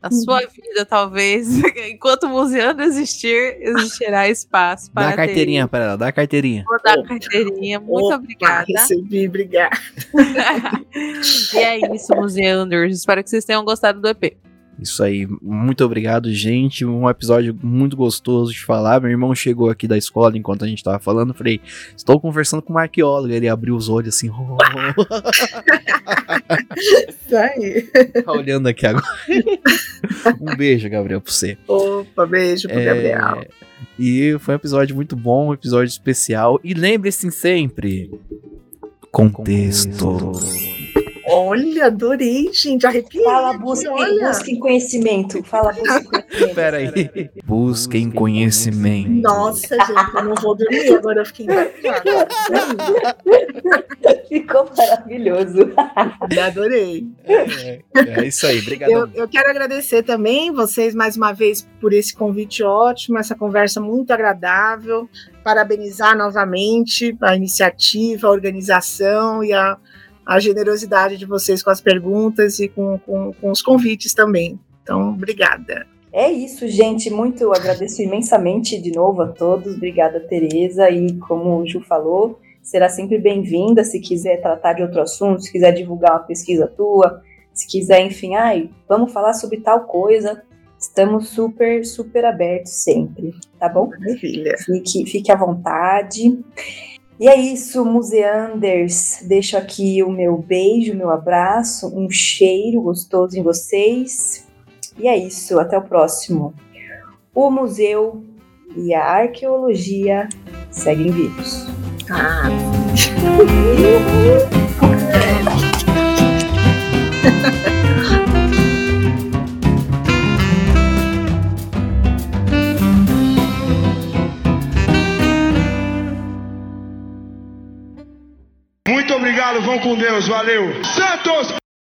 Na sua vida, talvez, [LAUGHS] enquanto o museando existir, existirá espaço para Dá a carteirinha para ela, dá a carteirinha. Vou dar a carteirinha. Muito Opa, obrigada. Recebi, obrigada. [LAUGHS] e é isso, Museanders. Espero que vocês tenham gostado do EP. Isso aí, muito obrigado, gente. Um episódio muito gostoso de falar. Meu irmão chegou aqui da escola enquanto a gente tava falando. Falei, estou conversando com uma arqueóloga. Ele abriu os olhos assim, [LAUGHS] oh, Isso aí. tá olhando aqui agora. [LAUGHS] um beijo, Gabriel, pra você. Opa, beijo pro É, Gabriel. E foi um episódio muito bom, um episódio especial. E lembre-se sempre: contexto. Olha, adorei, gente. Arrepiei. fala, busquem, olha. busquem conhecimento. Fala, busquem [LAUGHS] conhecimento. Pera aí. Busquem conhecimento. Nossa, gente, eu não vou dormir. Agora eu fiquei encantada. [LAUGHS] Ficou maravilhoso. Adorei. É, é isso aí, obrigado. Eu, eu quero agradecer também vocês mais uma vez por esse convite ótimo, essa conversa muito agradável. parabenizar novamente a iniciativa, a organização e a, a generosidade de vocês com as perguntas e com, com, com os convites também. Então, obrigada. É isso, gente. Muito agradeço imensamente de novo a todos. Obrigada, Tereza. E como o Ju falou, será sempre bem-vinda se quiser tratar de outro assunto, se quiser divulgar uma pesquisa tua, se quiser, enfim, ai, vamos falar sobre tal coisa. Estamos super, super abertos sempre, tá bom? Maravilha. Fique, fique à vontade. E é isso, Museanders. Deixo aqui o meu beijo, o meu abraço, um cheiro gostoso em vocês. E é isso, até o próximo. O museu e a arqueologia seguem vivos. Ah. [LAUGHS] obrigado, vão com Deus, valeu. Santos!